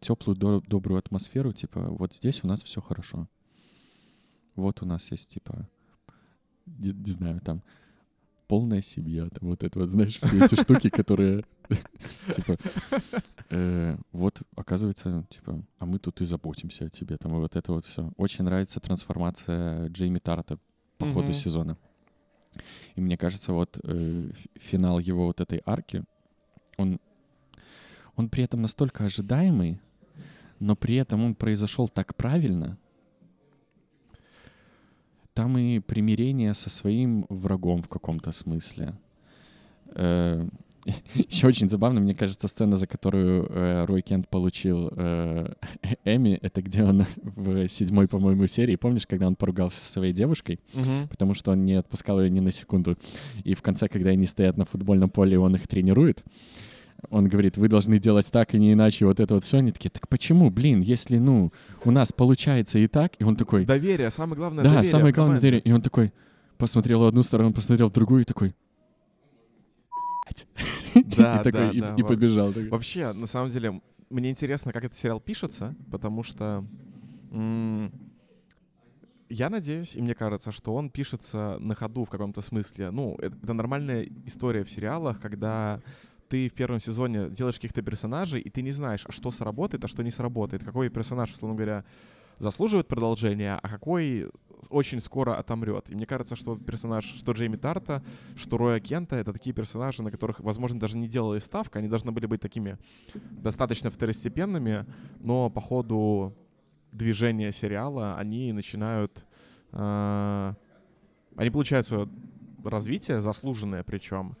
теплую, до, добрую атмосферу, типа, вот здесь у нас все хорошо. Вот у нас есть, типа, не, не знаю, там, полная семья, там вот это вот, знаешь, все эти штуки, которые, типа, э, вот, оказывается, типа, а мы тут и заботимся о тебе, там, вот это вот все. Очень нравится трансформация Джейми Тарта по ходу сезона. И мне кажется, вот э, финал его вот этой арки, он, он при этом настолько ожидаемый, но при этом он произошел так правильно, там и примирение со своим врагом в каком-то смысле. Э, Еще очень забавно, мне кажется, сцена, за которую э, Рой Кент получил э, Эми, это где он в седьмой, по-моему, серии, помнишь, когда он поругался со своей девушкой, Мгм. потому что он не отпускал ее ни на секунду. И в конце, когда они стоят на футбольном поле, он их тренирует, он говорит, вы должны делать так и не иначе, вот это вот все. Они такие, так почему, блин, если, ну, у нас получается и так, и он такой, Доверие, самое главное да, доверие самое главное доверие. И он такой посмотрел в одну сторону, посмотрел в другую и такой... Да, и такой, да, и, да, и побежал. такой. Вообще, на самом деле, мне интересно, как этот сериал пишется, потому что я надеюсь, и мне кажется, что он пишется на ходу в каком-то смысле. Ну, это, это нормальная история в сериалах, когда ты в первом сезоне делаешь каких-то персонажей, и ты не знаешь, а что сработает, а что не сработает. Какой персонаж, условно говоря, заслуживает продолжения, а какой очень скоро отомрет. И мне кажется, что персонаж, что Джейми Тарта, что Роя Кента, это такие персонажи, на которых, возможно, даже не делали ставка, они должны были быть такими достаточно второстепенными, но по ходу движения сериала они начинают... э, они получают свое развитие, заслуженное причем.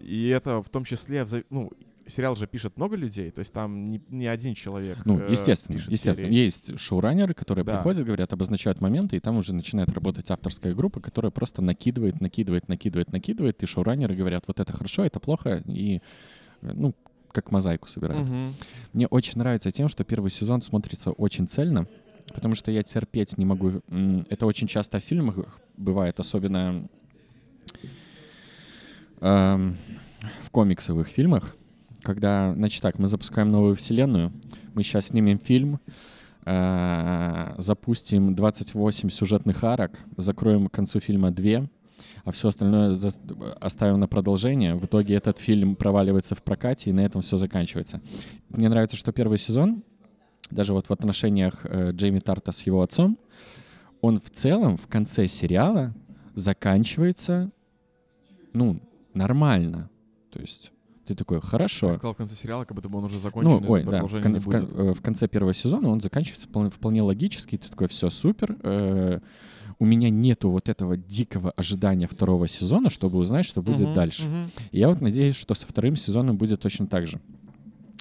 И это в том числе... Ну, сериал же пишет много людей, то есть там не, не один человек Ну, э, естественно, пишет естественно. серии. Есть шоураннеры, которые Да. приходят, говорят, обозначают моменты, и там уже начинает работать авторская группа, которая просто накидывает, накидывает, накидывает, накидывает, и шоураннеры говорят, вот это хорошо, это плохо, и, э, ну, как мозаику собирают. Мгм. Мне очень нравится тем, что первый сезон смотрится очень цельно, потому что я терпеть не могу. Это очень часто в фильмах бывает, особенно эм, в комиксовых фильмах, когда, значит так, мы запускаем новую вселенную, мы сейчас снимем фильм, э, запустим 28 сюжетных арок, закроем к концу фильма 2, а все остальное оставим на продолжение. В итоге этот фильм проваливается в прокате, и на этом все заканчивается. Мне нравится, что первый сезон, даже вот в отношениях э, Джейми Тарта с его отцом, он в целом в конце сериала заканчивается, ну, нормально. То есть ты такой, хорошо. Я сказал в конце сериала, как будто бы он уже закончен, Ну, ой, да, в, кон- в кон- э, в конце первого сезона он заканчивается вполне, вполне логически. Ты такой, все супер. э, у меня нету вот этого дикого ожидания второго сезона, чтобы узнать, что будет Мгм, дальше. мгм. И я вот надеюсь, что со вторым сезоном будет точно так же.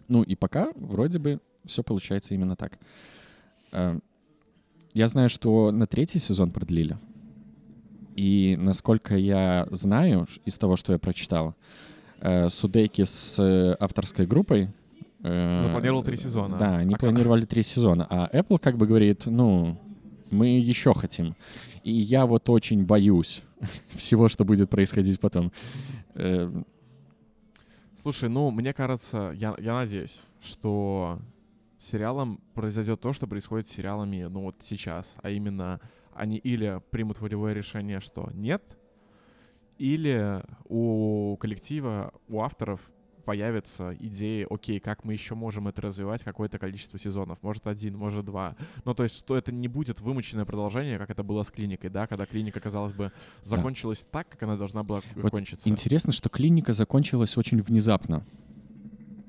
Ну и пока вроде бы все получается именно так. Э, Я знаю, что на третий сезон продлили. И насколько я знаю из того, что я прочитал, э, Судейки с э, авторской группой... э, Запланировал три сезона. Да, они А как? планировали три сезона. А Apple как бы говорит, ну, мы еще хотим. И я вот очень боюсь всего, что будет происходить потом. Э, Слушай, ну, мне кажется, я, я надеюсь, что с сериалом произойдет то, что происходит с сериалами, ну, вот сейчас, а именно они или примут волевое решение, что нет, или у коллектива, у авторов появятся идеи, окей, как мы еще можем это развивать, какое-то количество сезонов, может один, может два. Ну, то есть, что это не будет вымученное продолжение, как это было с клиникой, да, когда клиника, казалось бы, закончилась так, как она должна была Вот кончиться. Интересно, что клиника закончилась очень внезапно.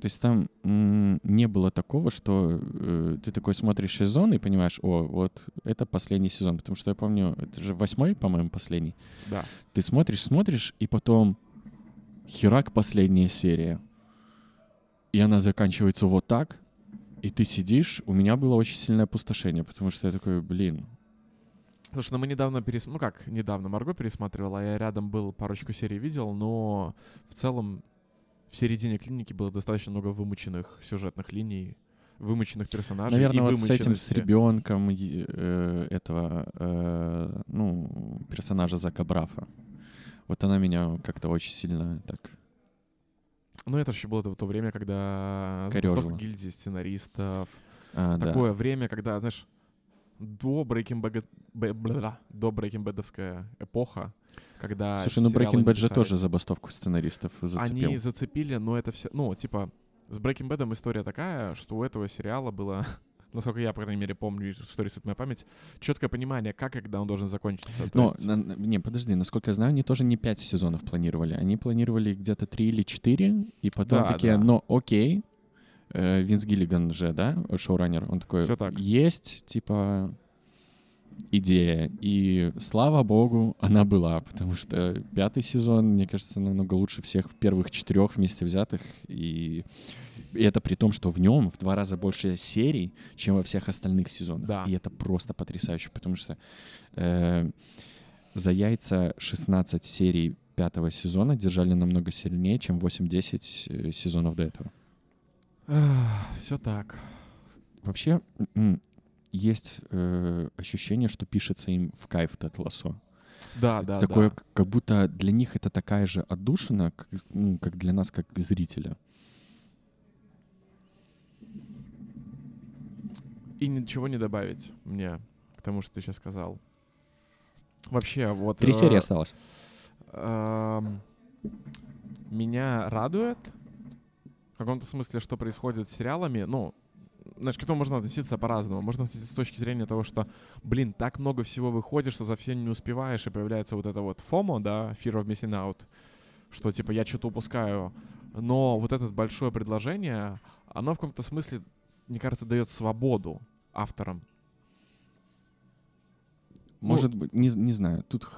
То есть там не было такого, что э, ты такой смотришь сезон и понимаешь, о, вот это последний сезон. Потому что я помню, это же восьмой, по-моему, последний. Да. Ты смотришь, смотришь, и потом херак последняя серия. И она заканчивается вот так, и ты сидишь. У меня было очень сильное опустошение, потому что я такой, блин, Слушай, ну мы недавно перес... Ну как, недавно Марго пересматривала, я рядом был, парочку серий видел, но в целом в середине клиники было достаточно много вымученных сюжетных линий, вымученных персонажей Наверное, и вот с этим, с ребенком этого, э, ну, персонажа Зака Брафа. Вот она меня как-то очень сильно так... Ну это еще было в то время, когда гильдии сценаристов. а, да. Такое время, когда, знаешь, до Breaking Bad, до Breaking Bad'овская эпоха, когда Слушай, ну Breaking Bad же тоже забастовку сценаристов зацепил. Они зацепили, но это все... Ну, типа, с Breaking Bad история такая, что у этого сериала было, насколько я, по крайней мере, помню, что рисует моя память, четкое понимание, как и когда он должен закончиться. Но, есть- на- не, подожди, насколько я знаю, они тоже не пять сезонов планировали. Они планировали где-то три или четыре, и потом Да, такие, да. ну окей, Э, Винс Гиллиган же, да, шоураннер, он такой, Всё так. есть, типа, идея. И слава богу, она была, потому что пятый сезон, мне кажется, намного лучше всех первых четырех вместе взятых. И, и это при том, что в нем в два раза больше серий, чем во всех остальных сезонах. Да. И это просто потрясающе, потому что э, за яйца 16 серий пятого сезона держали намного сильнее, чем 8-10 э, сезонов до этого. Все так. Вообще, есть э, ощущение, что пишется им в кайф Тед Лассо. Да, да, Такое, да. как будто для них это такая же отдушина, как, ну, как для нас, как зрителя. И ничего не добавить мне к тому, что ты сейчас сказал. Вообще, вот... Три э, серии осталось. эм, меня радует в каком-то смысле, что происходит с сериалами. Ну, знаешь, к этому можно относиться по-разному. Можно относиться с точки зрения того, что, блин, так много всего выходит, что за всем не успеваешь, и появляется вот это вот FOMO, да, Fear of Missing Out, что, типа, я что-то упускаю. Но вот это большое предложение, оно в каком-то смысле, мне кажется, дает свободу авторам. Ну, Может быть, не, не знаю. Тут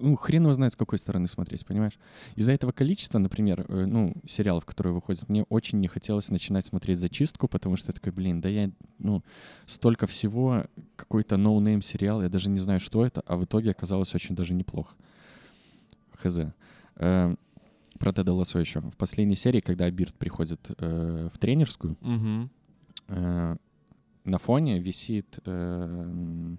ну, хрен его знает, с какой стороны смотреть, понимаешь? Из-за этого количества, например, э, ну, сериалов, которые выходят, мне очень не хотелось начинать смотреть «Зачистку», потому что я такой, блин, да я, ну, столько всего, какой-то no-name сериал, я даже не знаю, что это, а в итоге оказалось очень даже неплохо. Хз. Э, про Теда Лассо еще. В последней серии, когда Бирд приходит э, в тренерскую, Угу. э, на фоне висит э,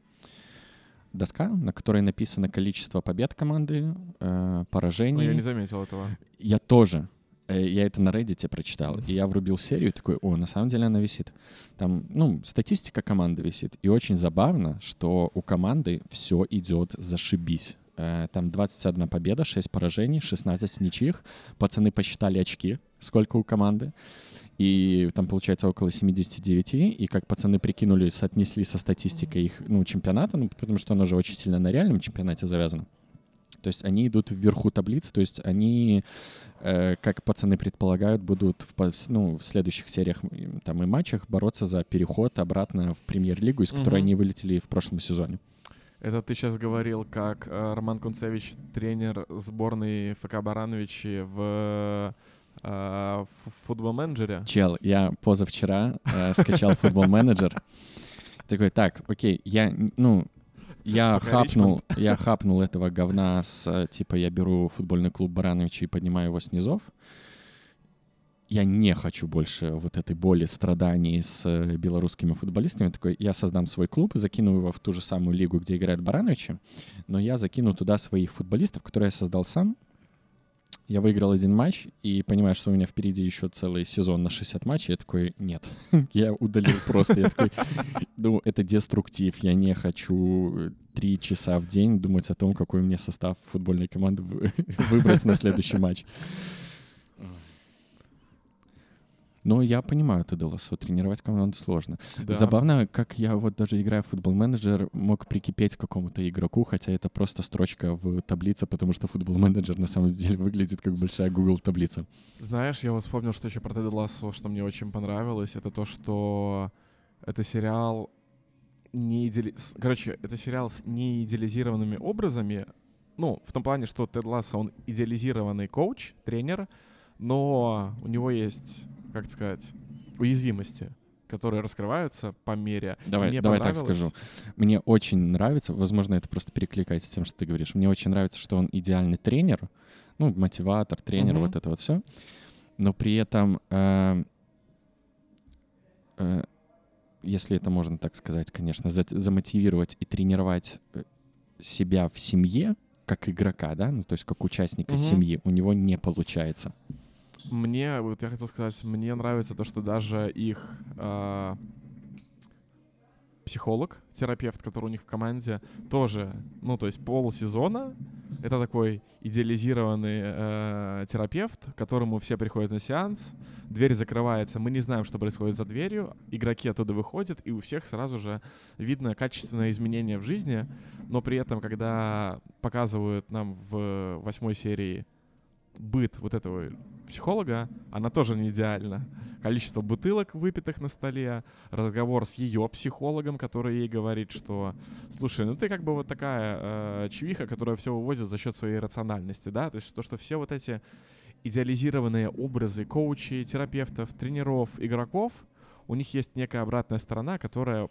доска, на которой написано количество побед команды, э, поражений. я не заметил этого. Я тоже. Э, Я это на Reddit прочитал. И я врубил серию и такой, о, на самом деле она висит. Там, ну, статистика команды висит. И очень забавно, что у команды все идет зашибись. Э, Там 21 победа, 6 поражений, 16 ничьих. Пацаны посчитали очки, сколько у команды. И там получается около 79. И как пацаны прикинули, соотнесли со статистикой их ну, чемпионата, ну, потому что оно же очень сильно на реальном чемпионате завязано. То есть они идут вверху таблицы, то есть они, э, как пацаны предполагают, будут в, ну, в следующих сериях там, и матчах бороться за переход обратно в премьер-лигу, из которой Мгм. они вылетели в прошлом сезоне. Это ты сейчас говорил, как э, Роман Кунцевич, тренер сборной ФК Барановичи в э, ф- футбол-менеджере. Чел, я позавчера э, скачал футбол-менеджер. Такой, так, окей, я, ну, я хапнул, я хапнул этого говна с, э, типа, я беру футбольный клуб Барановича и поднимаю его с низов. Я не хочу больше вот этой боли, страданий с э, белорусскими футболистами. Такой, я создам свой клуб, закину его в ту же самую лигу, где играют Барановичи, но я закину туда своих футболистов, которые я создал сам. Я выиграл один матч и понимаю, что у меня впереди еще целый сезон на 60 матчей. Я такой, нет, я удалил просто. Я такой, ну, это деструктив. Я не хочу э, три часа в день думать о том, какой мне состав футбольной команды вы- выбрать на следующий матч. Но я понимаю Теда Лассо, тренировать команду сложно. Да. Забавно, как я вот даже играя в футбол-менеджер, мог прикипеть к какому-то игроку, хотя это просто строчка в таблице, потому что футбол-менеджер на самом деле выглядит как большая Google таблица. Знаешь, я вот вспомнил, что еще про Теда Лассо, что мне очень понравилось, это то, что это сериал не идеали... Короче, это сериал с неидеализированными образами. Ну, в том плане, что Тед Лассо, он идеализированный коуч, тренер, но у него есть, как сказать, уязвимости, которые раскрываются по мере. Давай, Мне давай так скажу. Мне очень нравится, возможно, это просто перекликается с тем, что ты говоришь. Мне очень нравится, что он идеальный тренер, ну, мотиватор, тренер, Мгм. вот это вот все. Но при этом, э, э, если это можно так сказать, конечно, за- замотивировать и тренировать э, себя в семье, как игрока, да, ну, то есть как участника Мгм. семьи, у него не получается. Мне, вот я хотел сказать, мне нравится то, что даже их а, психолог, терапевт, который у них в команде, тоже, ну, то есть полсезона, это такой идеализированный э, терапевт, к которому все приходят на сеанс, дверь закрывается, мы не знаем, что происходит за дверью, игроки оттуда выходят, и у всех сразу же видно качественное изменение в жизни, но при этом, когда показывают нам в восьмой серии быт вот этого психолога, она тоже не идеальна. Количество бутылок, выпитых на столе, разговор с ее психологом, который ей говорит, что, слушай, ну ты как бы вот такая э, чувиха, которая все вывозит за счет своей рациональности, да, то есть то, что все вот эти идеализированные образы коучей, терапевтов, тренеров, игроков, у них есть некая обратная сторона, которая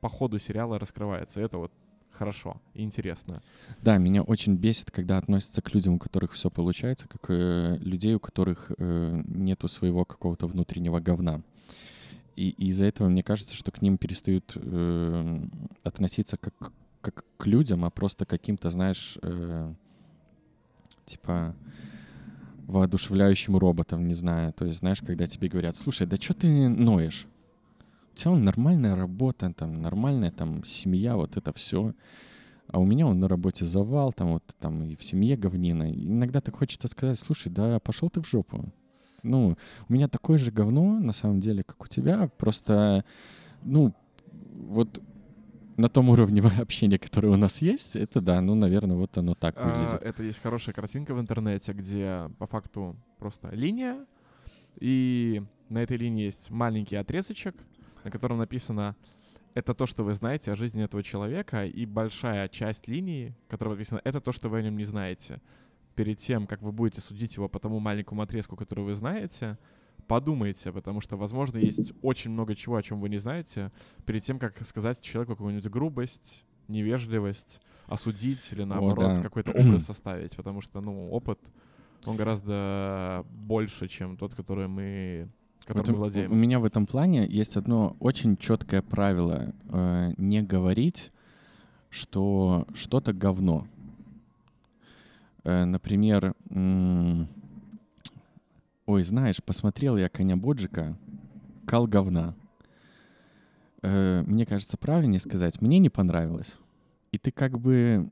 по ходу сериала раскрывается. Это вот хорошо и интересно. Да, меня очень бесит, когда относятся к людям, у которых все получается, как э, людей, у которых э, нету своего какого-то внутреннего говна. И, и из-за этого мне кажется, что к ним перестают э, относиться как, как к людям, а просто каким-то, знаешь, э, типа воодушевляющим роботом, не знаю. То есть, знаешь, когда тебе говорят, слушай, да что ты ноешь? У тебя нормальная работа, там, нормальная там семья, вот это все. А у меня он на работе завал, там вот там и в семье говнина. И иногда так хочется сказать, слушай, да пошел ты в жопу. Ну, у меня такое же говно, на самом деле, как у тебя. Просто, ну, вот на том уровне общения, который у нас есть, это да, ну, наверное, вот оно так А, выглядит. это есть хорошая картинка в интернете, где по факту просто линия, и на этой линии есть маленький отрезочек, на котором написано «Это то, что вы знаете о жизни этого человека», и большая часть линии, которая написана «Это то, что вы о нем не знаете». Перед тем, как вы будете судить его по тому маленькому отрезку, который вы знаете, подумайте, потому что, возможно, есть очень много чего, о чем вы не знаете, перед тем, как сказать человеку какую-нибудь грубость, невежливость, осудить или наоборот да. какой-то образ составить, потому что, ну, опыт, он гораздо больше, чем тот, который мы, которым Вот мы владеем. У меня в этом плане есть одно очень четкое правило э, не говорить, что что-то говно. Э, например, м, ой, знаешь, посмотрел я коня Боджика, кал говна. Э, мне кажется, правильнее сказать, мне не понравилось. И ты как бы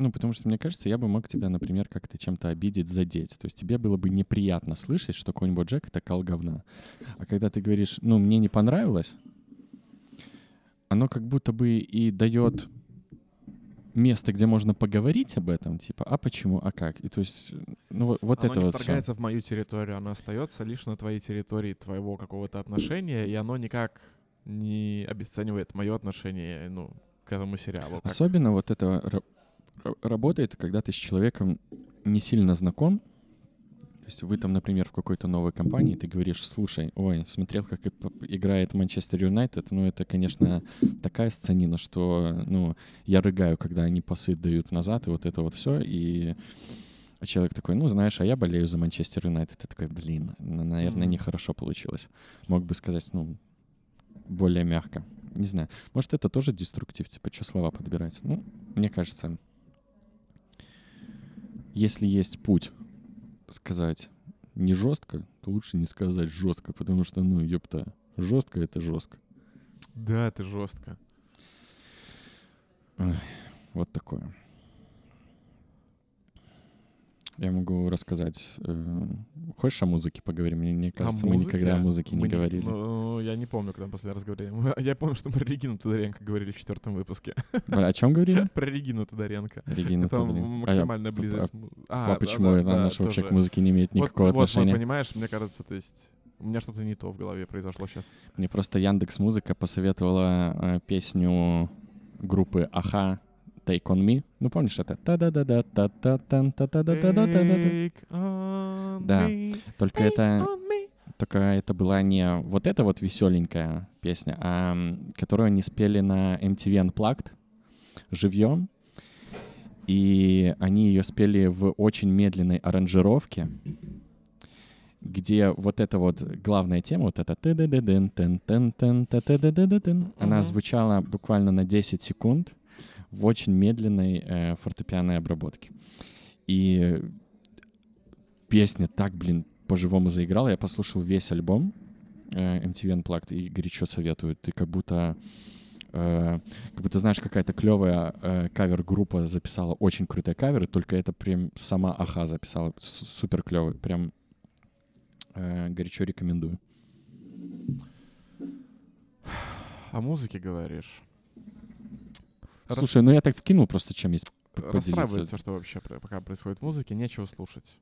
ну, потому что, мне кажется, я бы мог тебя, например, как-то чем-то обидеть, задеть. То есть тебе было бы неприятно слышать, что какой-нибудь Джек — это кал говна. А когда ты говоришь, ну, мне не понравилось, оно как будто бы и дает место, где можно поговорить об этом, типа, а почему, а как? И то есть, ну, вот, вот оно это не вот всё. вторгается в мою территорию, оно остается лишь на твоей территории твоего какого-то отношения, и оно никак не обесценивает мое отношение, ну, к этому сериалу. как- Особенно вот это работает, когда ты с человеком не сильно знаком. То есть вы там, например, в какой-то новой компании, ты говоришь, слушай, ой, смотрел, как играет Манчестер Юнайтед, ну это, конечно, такая сценина, что, ну, я рыгаю, когда они пасы дают назад, и вот это вот все, и человек такой, ну, знаешь, а я болею за Манчестер Юнайтед. Ты такой, блин, наверное, Мгм. нехорошо получилось. Мог бы сказать, ну, более мягко. Не знаю. Может, это тоже деструктив, типа, что слова подбирать. Ну, мне кажется, если есть путь сказать не жестко, то лучше не сказать жестко, потому что, ну, ёпта, жестко — это жестко. Да, это жестко. Вот такое. Я могу рассказать. э, Хочешь о музыке поговорим? Мне, мне кажется, мы никогда о музыке не Мы говорили. ну, я не помню, когда мы последний раз говорили. Мы- Я помню, что мы про Регину Тодоренко говорили в четвертом выпуске. Вы О чем говорили? Про Регину Тодоренко. Это. А я- максимальная п- близость. а- А, почему да, наше вообще к музыке не имеет никакого вот, вот, отношения? понимаешь, мне кажется, то есть у меня что-то не то в голове произошло сейчас. Мне просто Яндекс Музыка посоветовала э, песню группы Аха Take on Me. Ну, помнишь это? та да да да та та тан та та да да да да да Только это только это была не вот эта вот веселенькая песня, а которую они спели на MTV Unplugged живьем. И они ее спели в очень медленной аранжировке, где вот эта вот главная тема, вот эта она звучала буквально на 10 секунд в очень медленной э, фортепианной обработке. И песня так, блин, по-живому заиграла. Я послушал весь альбом э, MTV Unplugged и горячо советую. Ты как будто э, как будто знаешь, какая-то клевая э, кавер-группа записала очень крутые каверы, только это прям сама Аха записала. Супер клевый. Прям э, горячо рекомендую. О музыке говоришь. Слушай, ну я так вкинул просто, чем есть поделиться. все, что вообще пока происходит в музыке, нечего слушать.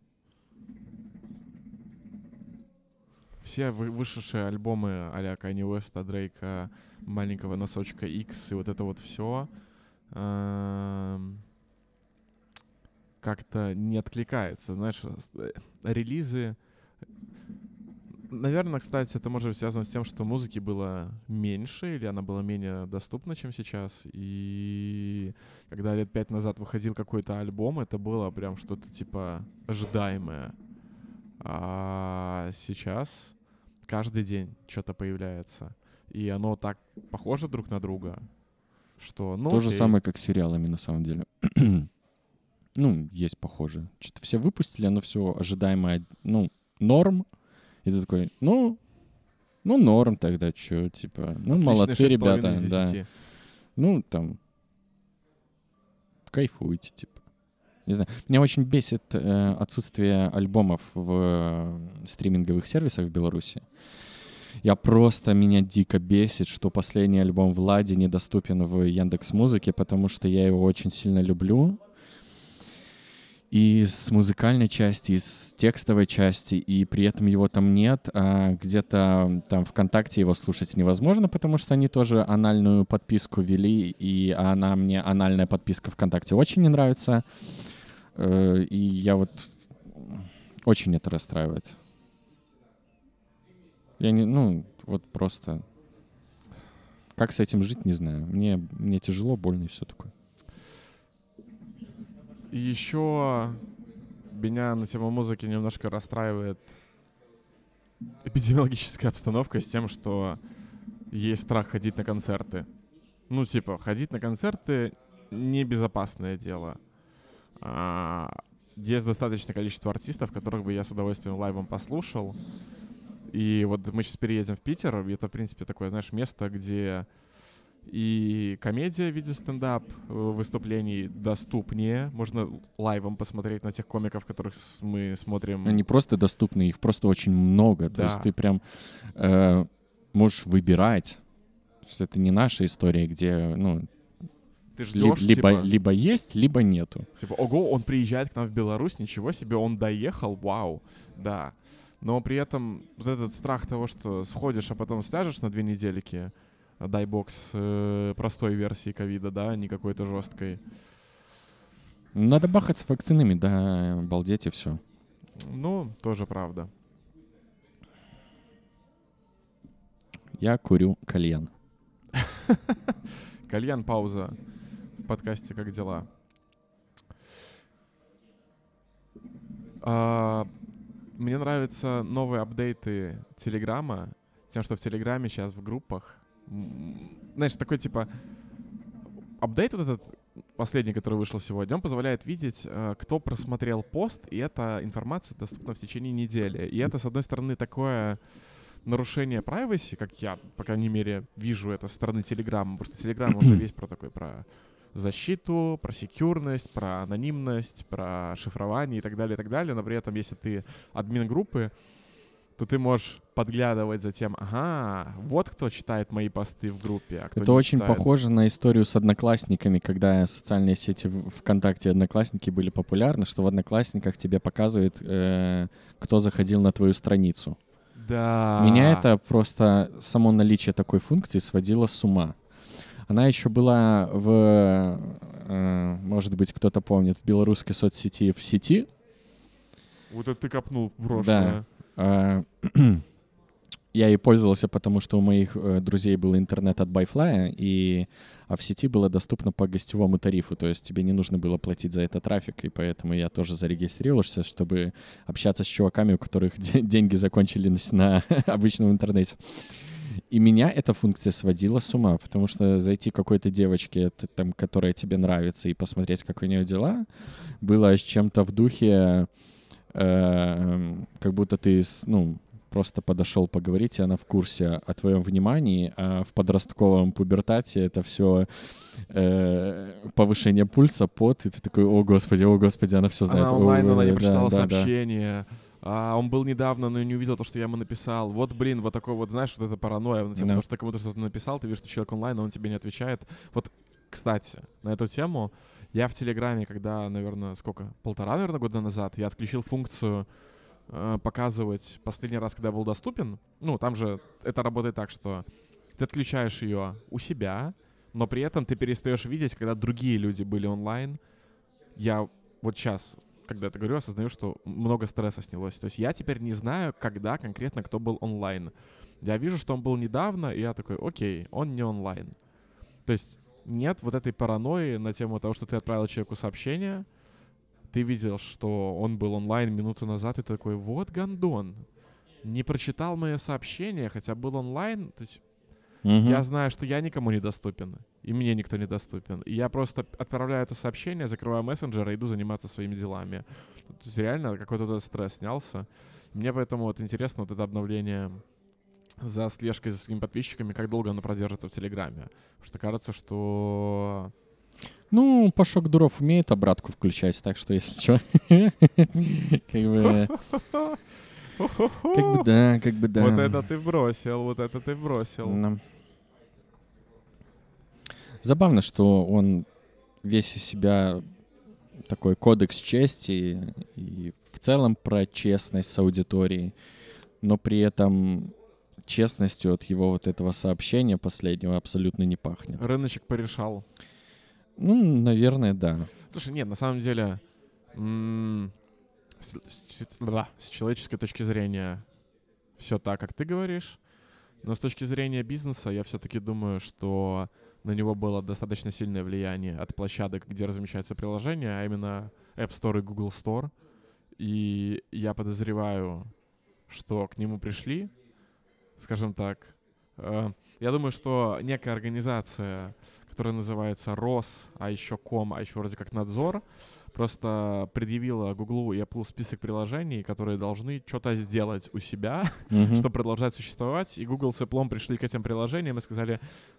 Все вышедшие альбомы а-ля Kanye West, а Дрейка, маленького носочка X и вот это вот все эм, как-то не откликается. Знаешь, э, релизы Наверное, кстати, это может быть связано с тем, что музыки было меньше, или она была менее доступна, чем сейчас. И когда лет пять назад выходил какой-то альбом, это было прям что-то типа ожидаемое. А сейчас каждый день что-то появляется. И оно так похоже друг на друга, что... Ну, То же окей. самое, как с сериалами, на самом деле. ну, есть похоже. Что-то все выпустили, оно все ожидаемое, ну, норм. И ты такой, ну, ну, норм тогда, что, типа, ну, Отличные молодцы 6,5 ребята, да. 10. Ну, там, кайфуйте, типа. Не знаю, меня очень бесит э, отсутствие альбомов в э, стриминговых сервисах в Беларуси. Я просто меня дико бесит, что последний альбом Влади недоступен в Яндекс Музыке, потому что я его очень сильно люблю. И с музыкальной части, и с текстовой части, и при этом его там нет, а где-то там ВКонтакте его слушать невозможно, потому что они тоже анальную подписку вели, и она мне, анальная подписка ВКонтакте очень не нравится. Э, И я вот очень это расстраивает. Я не, ну, вот просто... Как с этим жить, не знаю. Мне, мне тяжело, больно и все такое. Еще меня на тему музыки немножко расстраивает эпидемиологическая обстановка с тем, что есть страх ходить на концерты. Ну, типа, ходить на концерты небезопасное дело. А, есть достаточное количество артистов, которых бы я с удовольствием лайвом послушал. И вот мы сейчас переедем в Питер, и это, в принципе, такое, знаешь, место, где и комедия в виде стендап э, выступлений доступнее. Можно лайвом посмотреть на тех комиков, которых мы смотрим. Они просто доступны, их просто очень много. То есть Да. ты прям э, можешь выбирать. То есть это не наша история, где, ну, Ты ли- ждешь, либо, типа, либо есть, либо нету. типа, ого, он приезжает к нам в Беларусь, ничего себе, он доехал, вау, да. Но при этом вот этот страх того, что сходишь, а потом сляжешь на две недельки, дай бог, с э, простой версией ковида, да, не какой-то жесткой. Надо бахаться вакцинами, да, балдеть и все. Ну, тоже правда. Я курю кальян. Кальян, пауза в подкасте «Как дела?». А, мне нравятся новые апдейты Телеграма, тем, что в Телеграме сейчас в группах, знаешь, такой типа апдейт вот этот последний, который вышел сегодня, он позволяет видеть, э, кто просмотрел пост, и эта информация доступна в течение недели. И это, с одной стороны, такое нарушение privacy, как я, по крайней мере, вижу это со стороны Телеграма, потому что Телеграм уже весь про такой, про защиту, про секьюрность, про анонимность, про шифрование и так далее, и так далее. Но при этом, если ты админ группы, то ты можешь подглядывать за тем, ага, вот кто читает мои посты в группе, а кто Это очень читает. похоже на историю с одноклассниками, когда социальные сети ВКонтакте и Одноклассники были популярны, что в Одноклассниках тебе показывает, э, кто заходил на твою страницу. Да. Меня это просто само наличие такой функции сводило с ума. Она еще была в, э, может быть, кто-то помнит, в белорусской соцсети в сети. Вот это ты копнул в прошлое. А, Я ей пользовался, потому что у моих э, друзей был интернет от Byfly, и а в сети было доступно по гостевому тарифу, то есть тебе не нужно было платить за это трафик, и поэтому я тоже зарегистрировался, чтобы общаться с чуваками, у которых де- деньги закончились на обычном интернете. И меня эта функция сводила с ума, потому что зайти к какой-то девочке, там, которая тебе нравится, и посмотреть, как у нее дела, было чем-то в духе, э, как будто ты, ну, просто подошел поговорить, и она в курсе о твоем внимании, а в подростковом пубертате это все повышение пульса, пот, и ты такой, о господи, о господи, она все знает. Она О, онлайн, она не да, прочитала да, да. сообщение. А, он был недавно, но не увидел то, что я ему написал. Вот, блин, вот такой вот, знаешь, вот это паранойя. на тему Да. того, что ты кому-то что-то написал, ты видишь, что человек онлайн, но он тебе не отвечает. Вот, кстати, на эту тему я в Телеграме, когда, наверное, сколько, полтора, наверное, года назад, я отключил функцию э, показывать последний раз, когда был доступен. Ну, там же это работает так, что ты отключаешь ее у себя, но при этом ты перестаешь видеть, когда другие люди были онлайн. Я вот сейчас, когда это говорю, осознаю, что много стресса снялось. То есть я теперь не знаю, когда конкретно кто был онлайн. Я вижу, что он был недавно, и я такой, окей, он не онлайн. То есть нет вот этой паранойи на тему того, что ты отправил человеку сообщение, ты видел, что он был онлайн минуту назад, и ты такой, вот гандон, не прочитал мое сообщение, хотя был онлайн, то есть Мгм. я знаю, что я никому не доступен, и мне никто не доступен. И я просто отправляю это сообщение, закрываю мессенджер и иду заниматься своими делами. То есть реально какой-то стресс снялся. Мне поэтому вот интересно вот это обновление за слежкой за своими подписчиками, как долго оно продержится в Телеграме. Потому что кажется, что... Ну, Пашок Дуров умеет обратку включать, так что если что, как бы, как бы да, как бы да. Вот это ты бросил, вот это ты бросил. Забавно, что он весь из себя такой кодекс чести и в целом про честность с аудиторией, но при этом честностью от его вот этого сообщения последнего абсолютно не пахнет. Рыночек порешал. Ну, наверное, да. Слушай, нет, на самом деле, м, с, с- да, с человеческой точки зрения все так, как ты говоришь, но с точки зрения бизнеса я все-таки думаю, что на него было достаточно сильное влияние от площадок, где размещается приложение, а именно App Store и Google Store. И я подозреваю, что к нему пришли, скажем так, э, я думаю, что некая организация, которая называется РОС, а еще Ком, а еще вроде как Надзор, просто предъявила Гуглу и Apple список приложений, которые должны что-то сделать у себя, Мгм. чтобы продолжать существовать. И Google с Apple пришли к этим приложениям и сказали,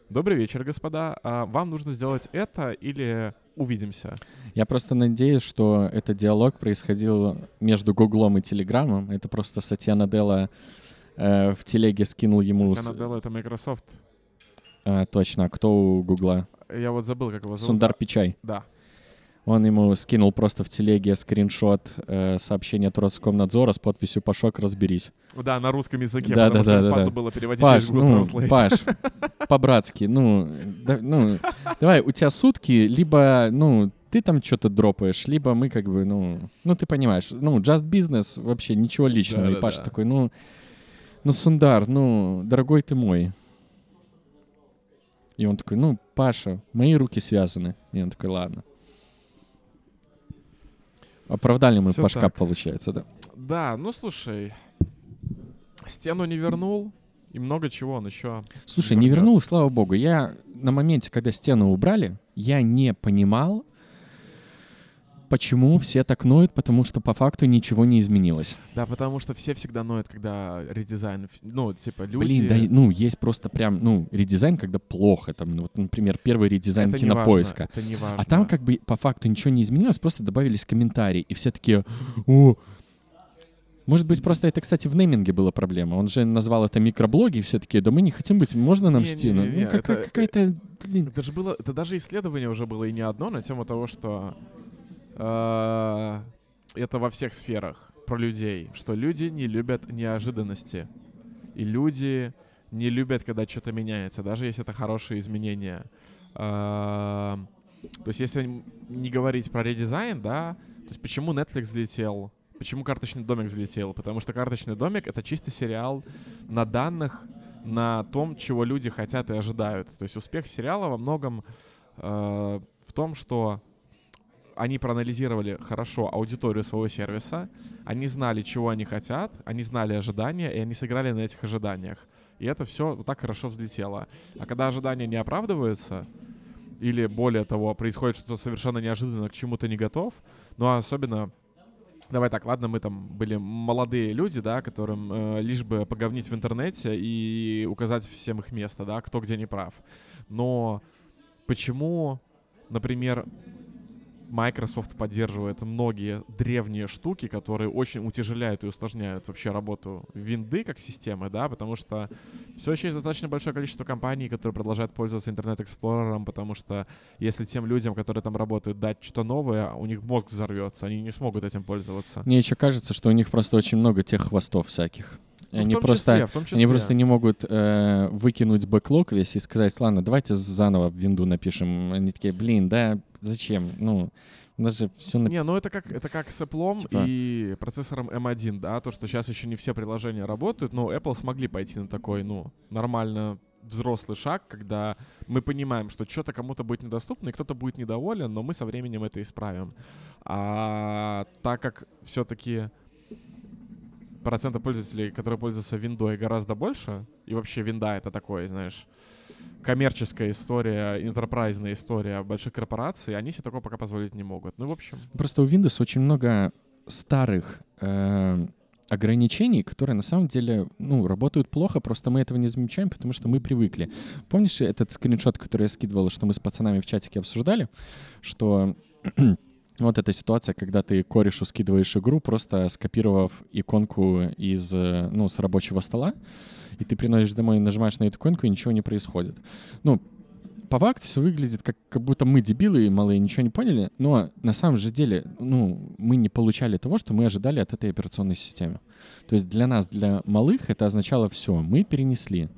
добрый вечер, господа, а вам нужно сделать это или увидимся. Я просто надеюсь, что этот диалог происходил между Гуглом и Телеграмом. Это просто Сатья Наделла э, в телеге скинул ему... с- Сатья Наделла — это Microsoft. А, точно, кто у Гугла? Я вот забыл, как его зовут. Сундар Пичай. Да. Он ему скинул просто в телеге скриншот э, сообщения от Роскомнадзора с подписью «Пашок, разберись». Да, на русском языке, Да, потому да, что да, да, да. было переводить Паш, через Google ну, Translate. Паш, по-братски, ну, да- ну, давай, у тебя сутки, либо, ну, ты там что-то дропаешь, либо мы как бы, ну, ну, ты понимаешь, ну, just business, вообще ничего личного. И Да-да-да. Паша такой, ну, ну, Сундар, ну, дорогой ты мой. И он такой, ну, Паша, мои руки связаны. И он такой, ладно. Оправдали мы Всё Пашка, так. получается, да. Да, ну слушай, стену не вернул, и много чего он еще. Слушай, не вернёт. вернул, слава богу. Я на моменте, когда стену убрали, я не понимал, почему все так ноют, потому что по факту ничего не изменилось. Да, потому что все всегда ноют, когда редизайн, ну, типа, люди... Блин, да, ну, есть просто прям, ну, редизайн, когда плохо. Там, ну, вот, например, первый редизайн это не важно, кинопоиска. это не важно. А там как бы по факту ничего не изменилось, просто добавились комментарии. И все такие, о, может быть, просто это, кстати, в нейминге была проблема. Он же назвал это микроблоги, и все такие, да мы не хотим быть, можно нам стену? Не-не-не, Ну, как- это- какая-то, блин, Это же было, это даже исследование уже было и не одно на тему того, что э, это во всех сферах про людей, что люди не любят неожиданности. И люди не любят, когда что-то меняется, даже если это хорошие изменения. Э, то есть если не говорить про редизайн, да, то есть почему Netflix взлетел, почему карточный домик взлетел? Потому что карточный домик это чисто сериал на данных, на том, чего люди хотят и ожидают. То есть успех сериала во многом э, в том, что они проанализировали хорошо аудиторию своего сервиса, они знали, чего они хотят, они знали ожидания, и они сыграли на этих ожиданиях. И это все вот так хорошо взлетело. А когда ожидания не оправдываются, или более того, происходит что-то совершенно неожиданно, к чему ты не готов, ну а особенно Давай так, ладно, мы там были молодые люди, да, которым э, лишь бы поговнить в интернете и указать всем их место, да, кто где не прав. Но почему, например, Microsoft поддерживает многие древние штуки, которые очень утяжеляют и усложняют вообще работу винды как системы, да, потому что все еще есть достаточно большое количество компаний, которые продолжают пользоваться Explorer, потому что если тем людям, которые там работают, дать что-то новое, у них мозг взорвется, они не смогут этим пользоваться. Мне еще кажется, что у них просто очень много тех хвостов всяких. Ну, они просто, числе, числе. они просто не могут э, выкинуть бэклог весь и сказать, ладно, давайте заново в винду напишем. Они такие, блин, да, зачем? Ну, даже все на... Не, ну это как, это как с Apple Типа- и процессором M1, да, то, что сейчас еще не все приложения работают, но Apple смогли пойти на такой, ну, нормально взрослый шаг, когда мы понимаем, что что-то кому-то будет недоступно, и кто-то будет недоволен, но мы со временем это исправим. А так как все-таки процента пользователей, которые пользуются виндой, гораздо больше, и вообще винда это такое, знаешь, коммерческая история, интерпрайзная история больших корпораций, они себе такого пока позволить не могут. Ну, в общем, Просто у Windows очень много старых э, ограничений, которые на самом деле, ну, работают плохо, просто мы этого не замечаем, потому что мы привыкли. Помнишь этот скриншот, который я скидывал, что мы с пацанами в чатике обсуждали, что вот эта ситуация, когда ты корешу скидываешь игру, просто скопировав иконку из, э, ну, с рабочего стола, и ты приносишь домой, нажимаешь на эту иконку, и ничего не происходит. Ну, по факту все выглядит как, как будто мы дебилы и малые ничего не поняли, но на самом же деле, ну, мы не получали того, что мы ожидали от этой операционной системы. То есть для нас, для малых, это означало все, мы перенесли.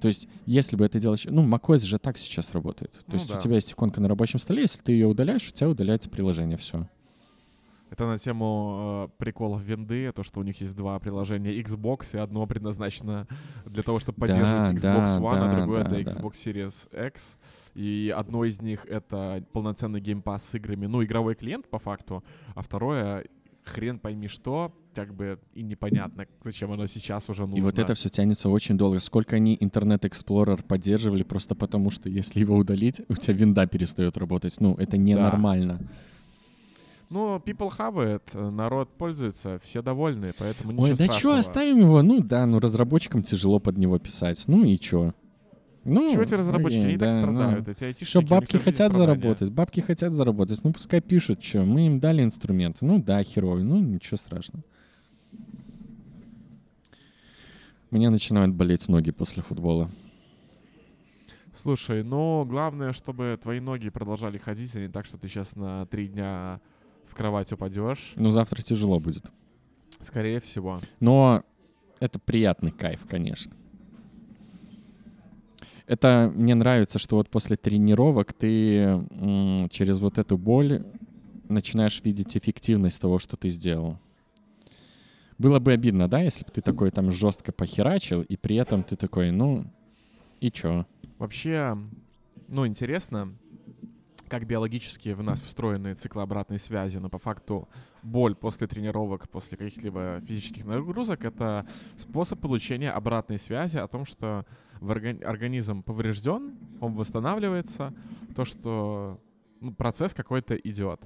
То есть, если бы это делать... Ну, macOS же так сейчас работает. То Ну есть да. у тебя есть иконка на рабочем столе, если ты ее удаляешь, у тебя удаляется приложение, все. Это на тему э, приколов винды, то, что у них есть два приложения Xbox, и одно предназначено для того, чтобы Да, поддерживать Xbox да, One, а да, другое да, для да. Xbox Series X. И одно из них — это полноценный геймпас с играми, ну, игровой клиент по факту, а второе — хрен пойми что, как бы и непонятно, зачем оно сейчас уже нужно. И вот это все тянется очень долго. Сколько они Internet Explorer поддерживали, просто потому что если его удалить, у тебя винда перестает работать. Ну, это ненормально. Ну, people have it, народ пользуется, все довольны, поэтому ничего Ой, да что, оставим его? Ну да, ну разработчикам тяжело под него писать. Ну и чё? Ну, Чего эти разработчики? окей, Они и так да, ну. страдают, эти айтишники. Что бабки хотят заработать, бабки хотят заработать, ну пускай пишут, что мы им дали инструмент. Ну да, херовый, ну ничего страшного. Мне начинают болеть ноги после футбола. Слушай, ну, главное, чтобы твои ноги продолжали ходить, а не так, что ты сейчас на три дня в кровать упадешь. Ну завтра тяжело будет. Скорее всего. Но это приятный кайф, конечно. Это мне нравится, что вот после тренировок ты через вот эту боль начинаешь видеть эффективность того, что ты сделал. Было бы обидно, да, если бы ты такой там жестко похерачил, и при этом ты такой, ну, и чё? Вообще, ну, интересно, как биологически в нас встроены циклы обратной связи, но по факту боль после тренировок, после каких-либо физических нагрузок — это способ получения обратной связи о том, что в органи- организм поврежден, он восстанавливается, то, что ну, процесс какой-то идет.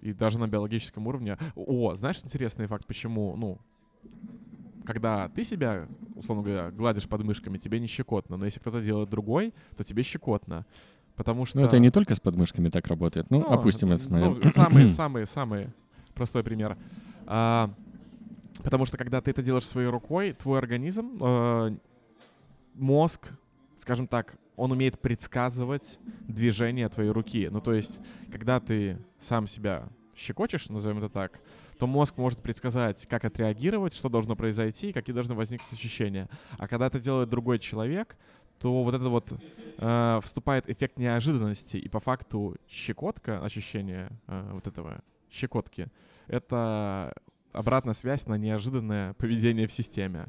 И даже на биологическом уровне... О, знаешь интересный факт, почему, ну, когда ты себя, условно говоря, гладишь подмышками, тебе не щекотно, но если кто-то делает другой, то тебе щекотно. Потому что... Ну, это не только с подмышками так работает. Ну, Ну, опустим этот момент. Ну, самый, самый, самый простой пример. А, потому что когда ты это делаешь своей рукой, твой организм, э, мозг, скажем так, он умеет предсказывать движение твоей руки. Ну, то есть, когда ты сам себя щекочешь, назовем это так, то мозг может предсказать, как отреагировать, что должно произойти, какие должны возникнуть ощущения. А когда это делает другой человек, то вот это вот э, вступает эффект неожиданности, и по факту щекотка, ощущение э, вот этого щекотки, это обратная связь на неожиданное поведение в системе.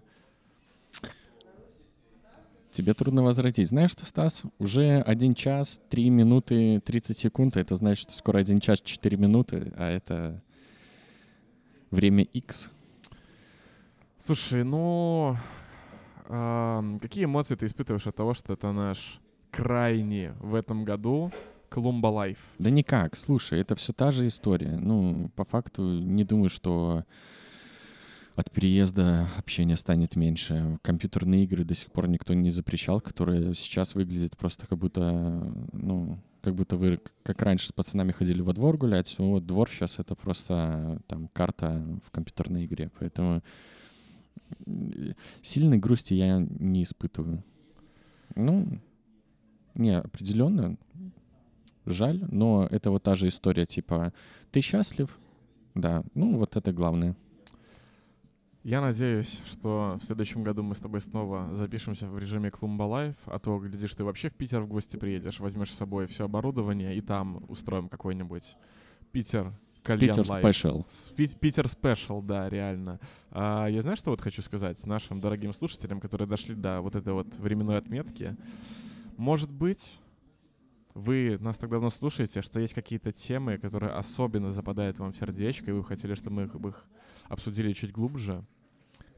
Тебе трудно возразить. Знаешь что, Стас? Уже 1 час, 3 минуты, 30 секунд. Это значит, что скоро 1 час, 4 минуты, а это время X. Слушай, ну ам, какие эмоции ты испытываешь от того, что это наш крайний в этом году Клумба Live? Да никак. Слушай, это все та же история. Ну, по факту, не думаю, что от переезда общение станет меньше. Компьютерные игры до сих пор никто не запрещал, которые сейчас выглядят просто как будто, ну, как будто вы, как раньше, с пацанами ходили во двор гулять, вот двор сейчас это просто там карта в компьютерной игре, поэтому сильной грусти я не испытываю. Ну, не, определенно жаль, но это вот та же история, типа, ты счастлив? Да, ну вот это главное. Я надеюсь, что в следующем году мы с тобой снова запишемся в режиме Клумба Live, а то, глядишь, ты вообще в Питер в гости приедешь, возьмешь с собой все оборудование и там устроим какой-нибудь Питер Кальян Питер Special. Питер Special, да, реально. А, я знаю, что вот хочу сказать нашим дорогим слушателям, которые дошли до вот этой вот временной отметки. Может быть, вы нас так давно слушаете, что есть какие-то темы, которые особенно западают вам в сердечко, и вы хотели, чтобы мы их, их обсудили чуть глубже.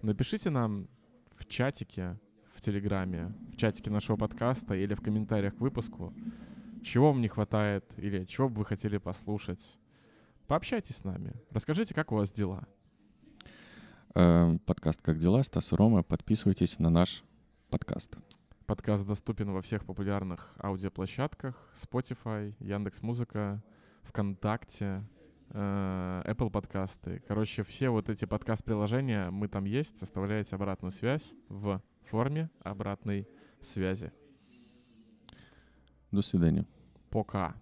Напишите нам в чатике, в Телеграме, в чатике нашего подкаста или в комментариях к выпуску, чего вам не хватает или чего бы вы хотели послушать. Пообщайтесь с нами. Расскажите, как у вас дела. Э, подкаст «Как дела?» Стас и Рома. Подписывайтесь на наш подкаст. Подкаст доступен во всех популярных аудиоплощадках. Spotify, Яндекс.Музыка, ВКонтакте, э, Apple подкасты. Короче, все вот эти подкаст-приложения, мы там есть. Оставляете обратную связь в форме обратной связи. До свидания. Пока.